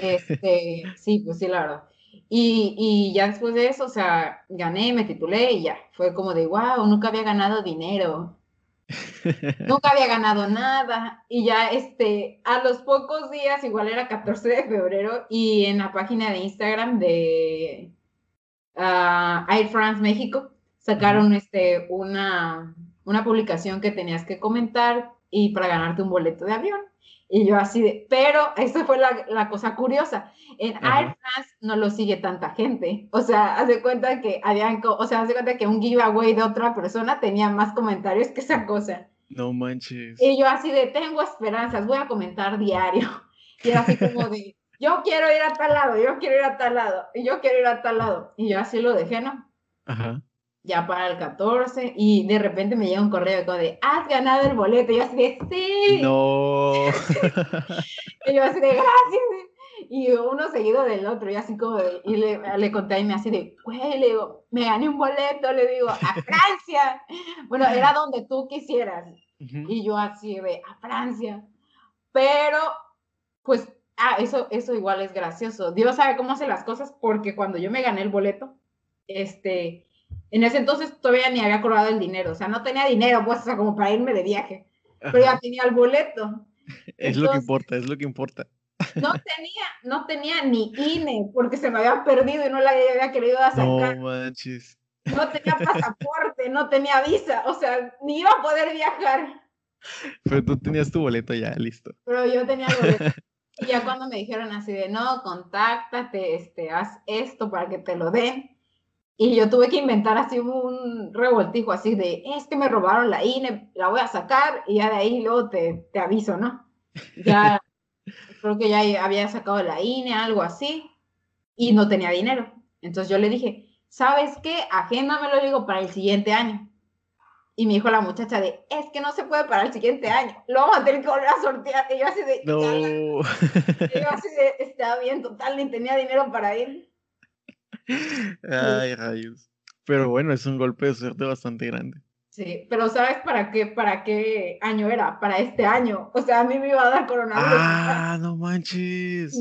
[SPEAKER 2] Este, sí, pues sí, la verdad. Y, y, ya después de eso, o sea, gané, me titulé y ya. Fue como de, wow, nunca había ganado dinero. Nunca había ganado nada y ya este, a los pocos días, igual era 14 de febrero y en la página de Instagram de uh, Air France México sacaron este, una, una publicación que tenías que comentar y para ganarte un boleto de avión. Y yo así de, pero esa fue la, la cosa curiosa. En Air France no lo sigue tanta gente. O sea, haz de cuenta que habían, o sea, haz de cuenta que un giveaway de otra persona tenía más comentarios que esa cosa.
[SPEAKER 1] No manches.
[SPEAKER 2] Y yo así de, tengo esperanzas, voy a comentar diario. Y era así como de, yo quiero ir a tal lado, yo quiero ir a tal lado, y yo quiero ir a tal lado. Y yo así lo dejé, ¿no? Ajá ya para el 14 y de repente me llega un correo de, has ganado el boleto. Y yo así de, sí. No. y yo así de, gracias. Y uno seguido del otro, y así como, de, y le, le, conté y me así de, güey, le digo, me gané un boleto, le digo, a Francia. bueno, era donde tú quisieras. Y yo así de, a Francia. Pero, pues, ah, eso, eso igual es gracioso. Dios sabe cómo hace las cosas, porque cuando yo me gané el boleto, este, en ese entonces todavía ni había cobrado el dinero, o sea, no tenía dinero, pues, o sea, como para irme de viaje, pero ya tenía el boleto.
[SPEAKER 1] Es lo que importa, es lo que importa.
[SPEAKER 2] No tenía, no tenía ni INE, porque se me había perdido y no la había querido sacar.
[SPEAKER 1] No manches.
[SPEAKER 2] No tenía pasaporte, no tenía visa, o sea, ni iba a poder viajar.
[SPEAKER 1] Pero tú tenías tu boleto ya, listo.
[SPEAKER 2] Pero yo tenía el boleto. Y ya cuando me dijeron así de, no, contáctate, este, haz esto para que te lo den y yo tuve que inventar así un revoltijo así de, es que me robaron la INE, la voy a sacar y ya de ahí luego te, te aviso, ¿no? Ya, creo que ya había sacado la INE, algo así, y no tenía dinero. Entonces yo le dije, ¿sabes qué? Agéndamelo, digo, para el siguiente año. Y me dijo la muchacha de, es que no se puede para el siguiente año, lo vamos a tener que volver a sortear. Y yo así de, no. Y yo así de, estaba bien, total, ni tenía dinero para ir.
[SPEAKER 1] Ay, rayos. Pero bueno, es un golpe de suerte bastante grande.
[SPEAKER 2] Sí, pero ¿sabes para qué, para qué año era? Para este año. O sea, a mí me iba a dar coronavirus.
[SPEAKER 1] Ah, no manches.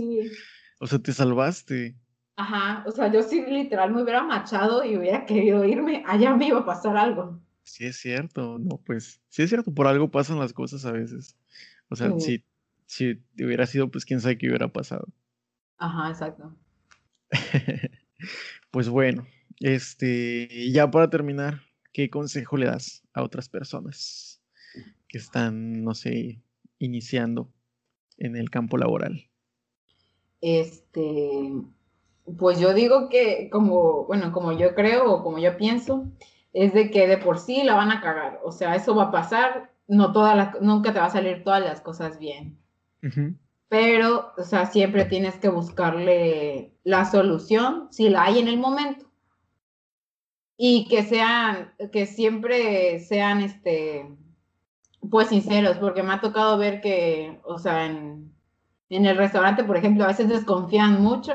[SPEAKER 1] O sea, te salvaste.
[SPEAKER 2] Ajá, o sea, yo sí literal me hubiera machado y hubiera querido irme, allá me iba a pasar algo.
[SPEAKER 1] Sí es cierto, no, pues, sí es cierto, por algo pasan las cosas a veces. O sea, si, si hubiera sido, pues quién sabe qué hubiera pasado.
[SPEAKER 2] Ajá, exacto.
[SPEAKER 1] Pues bueno, este, ya para terminar, ¿qué consejo le das a otras personas que están, no sé, iniciando en el campo laboral?
[SPEAKER 2] Este, pues yo digo que como, bueno, como yo creo o como yo pienso, es de que de por sí la van a cagar. O sea, eso va a pasar, no todas nunca te va a salir todas las cosas bien pero, o sea, siempre tienes que buscarle la solución, si la hay en el momento. Y que sean, que siempre sean, este, pues sinceros, porque me ha tocado ver que, o sea, en, el restaurante, por ejemplo, a veces desconfían mucho.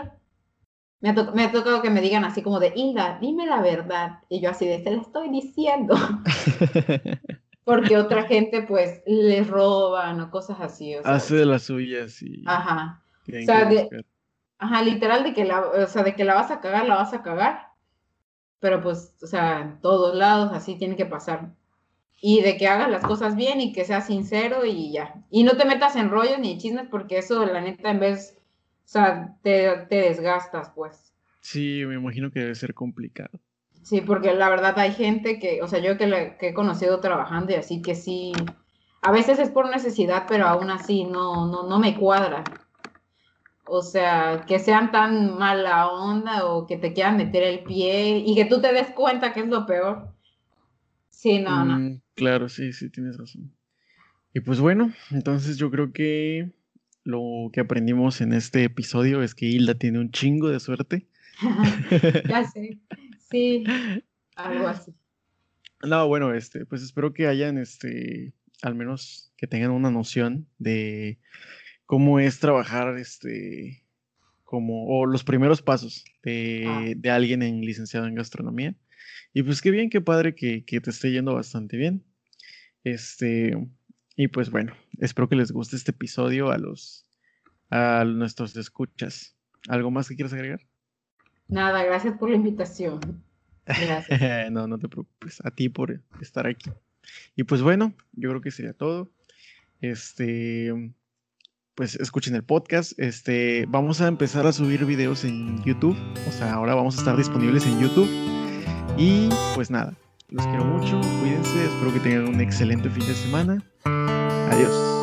[SPEAKER 2] Me ha, me ha, tocado que me digan así como de, Hilda, dime la verdad. Y yo así de, se la estoy diciendo. porque otra gente pues les roban o cosas así. O
[SPEAKER 1] Hace de las suyas y...
[SPEAKER 2] Ajá. O sea, de, ajá, literal de que, la, o sea, de que la vas a cagar, la vas a cagar. Pero pues, o sea, en todos lados así tiene que pasar. Y de que hagas las cosas bien y que seas sincero y ya. Y no te metas en rollos ni chismes porque eso, la neta, en vez, o sea, te, te desgastas, pues.
[SPEAKER 1] Sí, me imagino que debe ser complicado.
[SPEAKER 2] Sí, porque la verdad hay gente que, o sea, yo que, que he conocido trabajando y así que sí, a veces es por necesidad, pero aún así no, no, no me cuadra. O sea, que sean tan mala onda o que te quieran meter el pie y que tú te des cuenta que es lo peor. Sí, no, no. Mm,
[SPEAKER 1] claro, sí, sí, tienes razón. Y pues bueno, entonces yo creo que lo que aprendimos en este episodio es que Hilda tiene un chingo de suerte.
[SPEAKER 2] ya sé. Sí, algo así. No,
[SPEAKER 1] bueno, este, pues espero que hayan, este, al menos que tengan una noción de cómo es trabajar, este, como, o los primeros pasos de, ah. de alguien en licenciado en gastronomía. Y pues qué bien, qué padre que, que te esté yendo bastante bien. Este, y pues bueno, espero que les guste este episodio a los, a nuestros escuchas. ¿Algo más que quieras agregar?
[SPEAKER 2] Nada, gracias por la invitación.
[SPEAKER 1] no, no te preocupes. A ti por estar aquí. Y pues bueno, yo creo que sería todo. Este, pues escuchen el podcast. Este, vamos a empezar a subir videos en YouTube. O sea, ahora vamos a estar disponibles en YouTube. Y pues nada, los quiero mucho, cuídense, espero que tengan un excelente fin de semana. Adiós.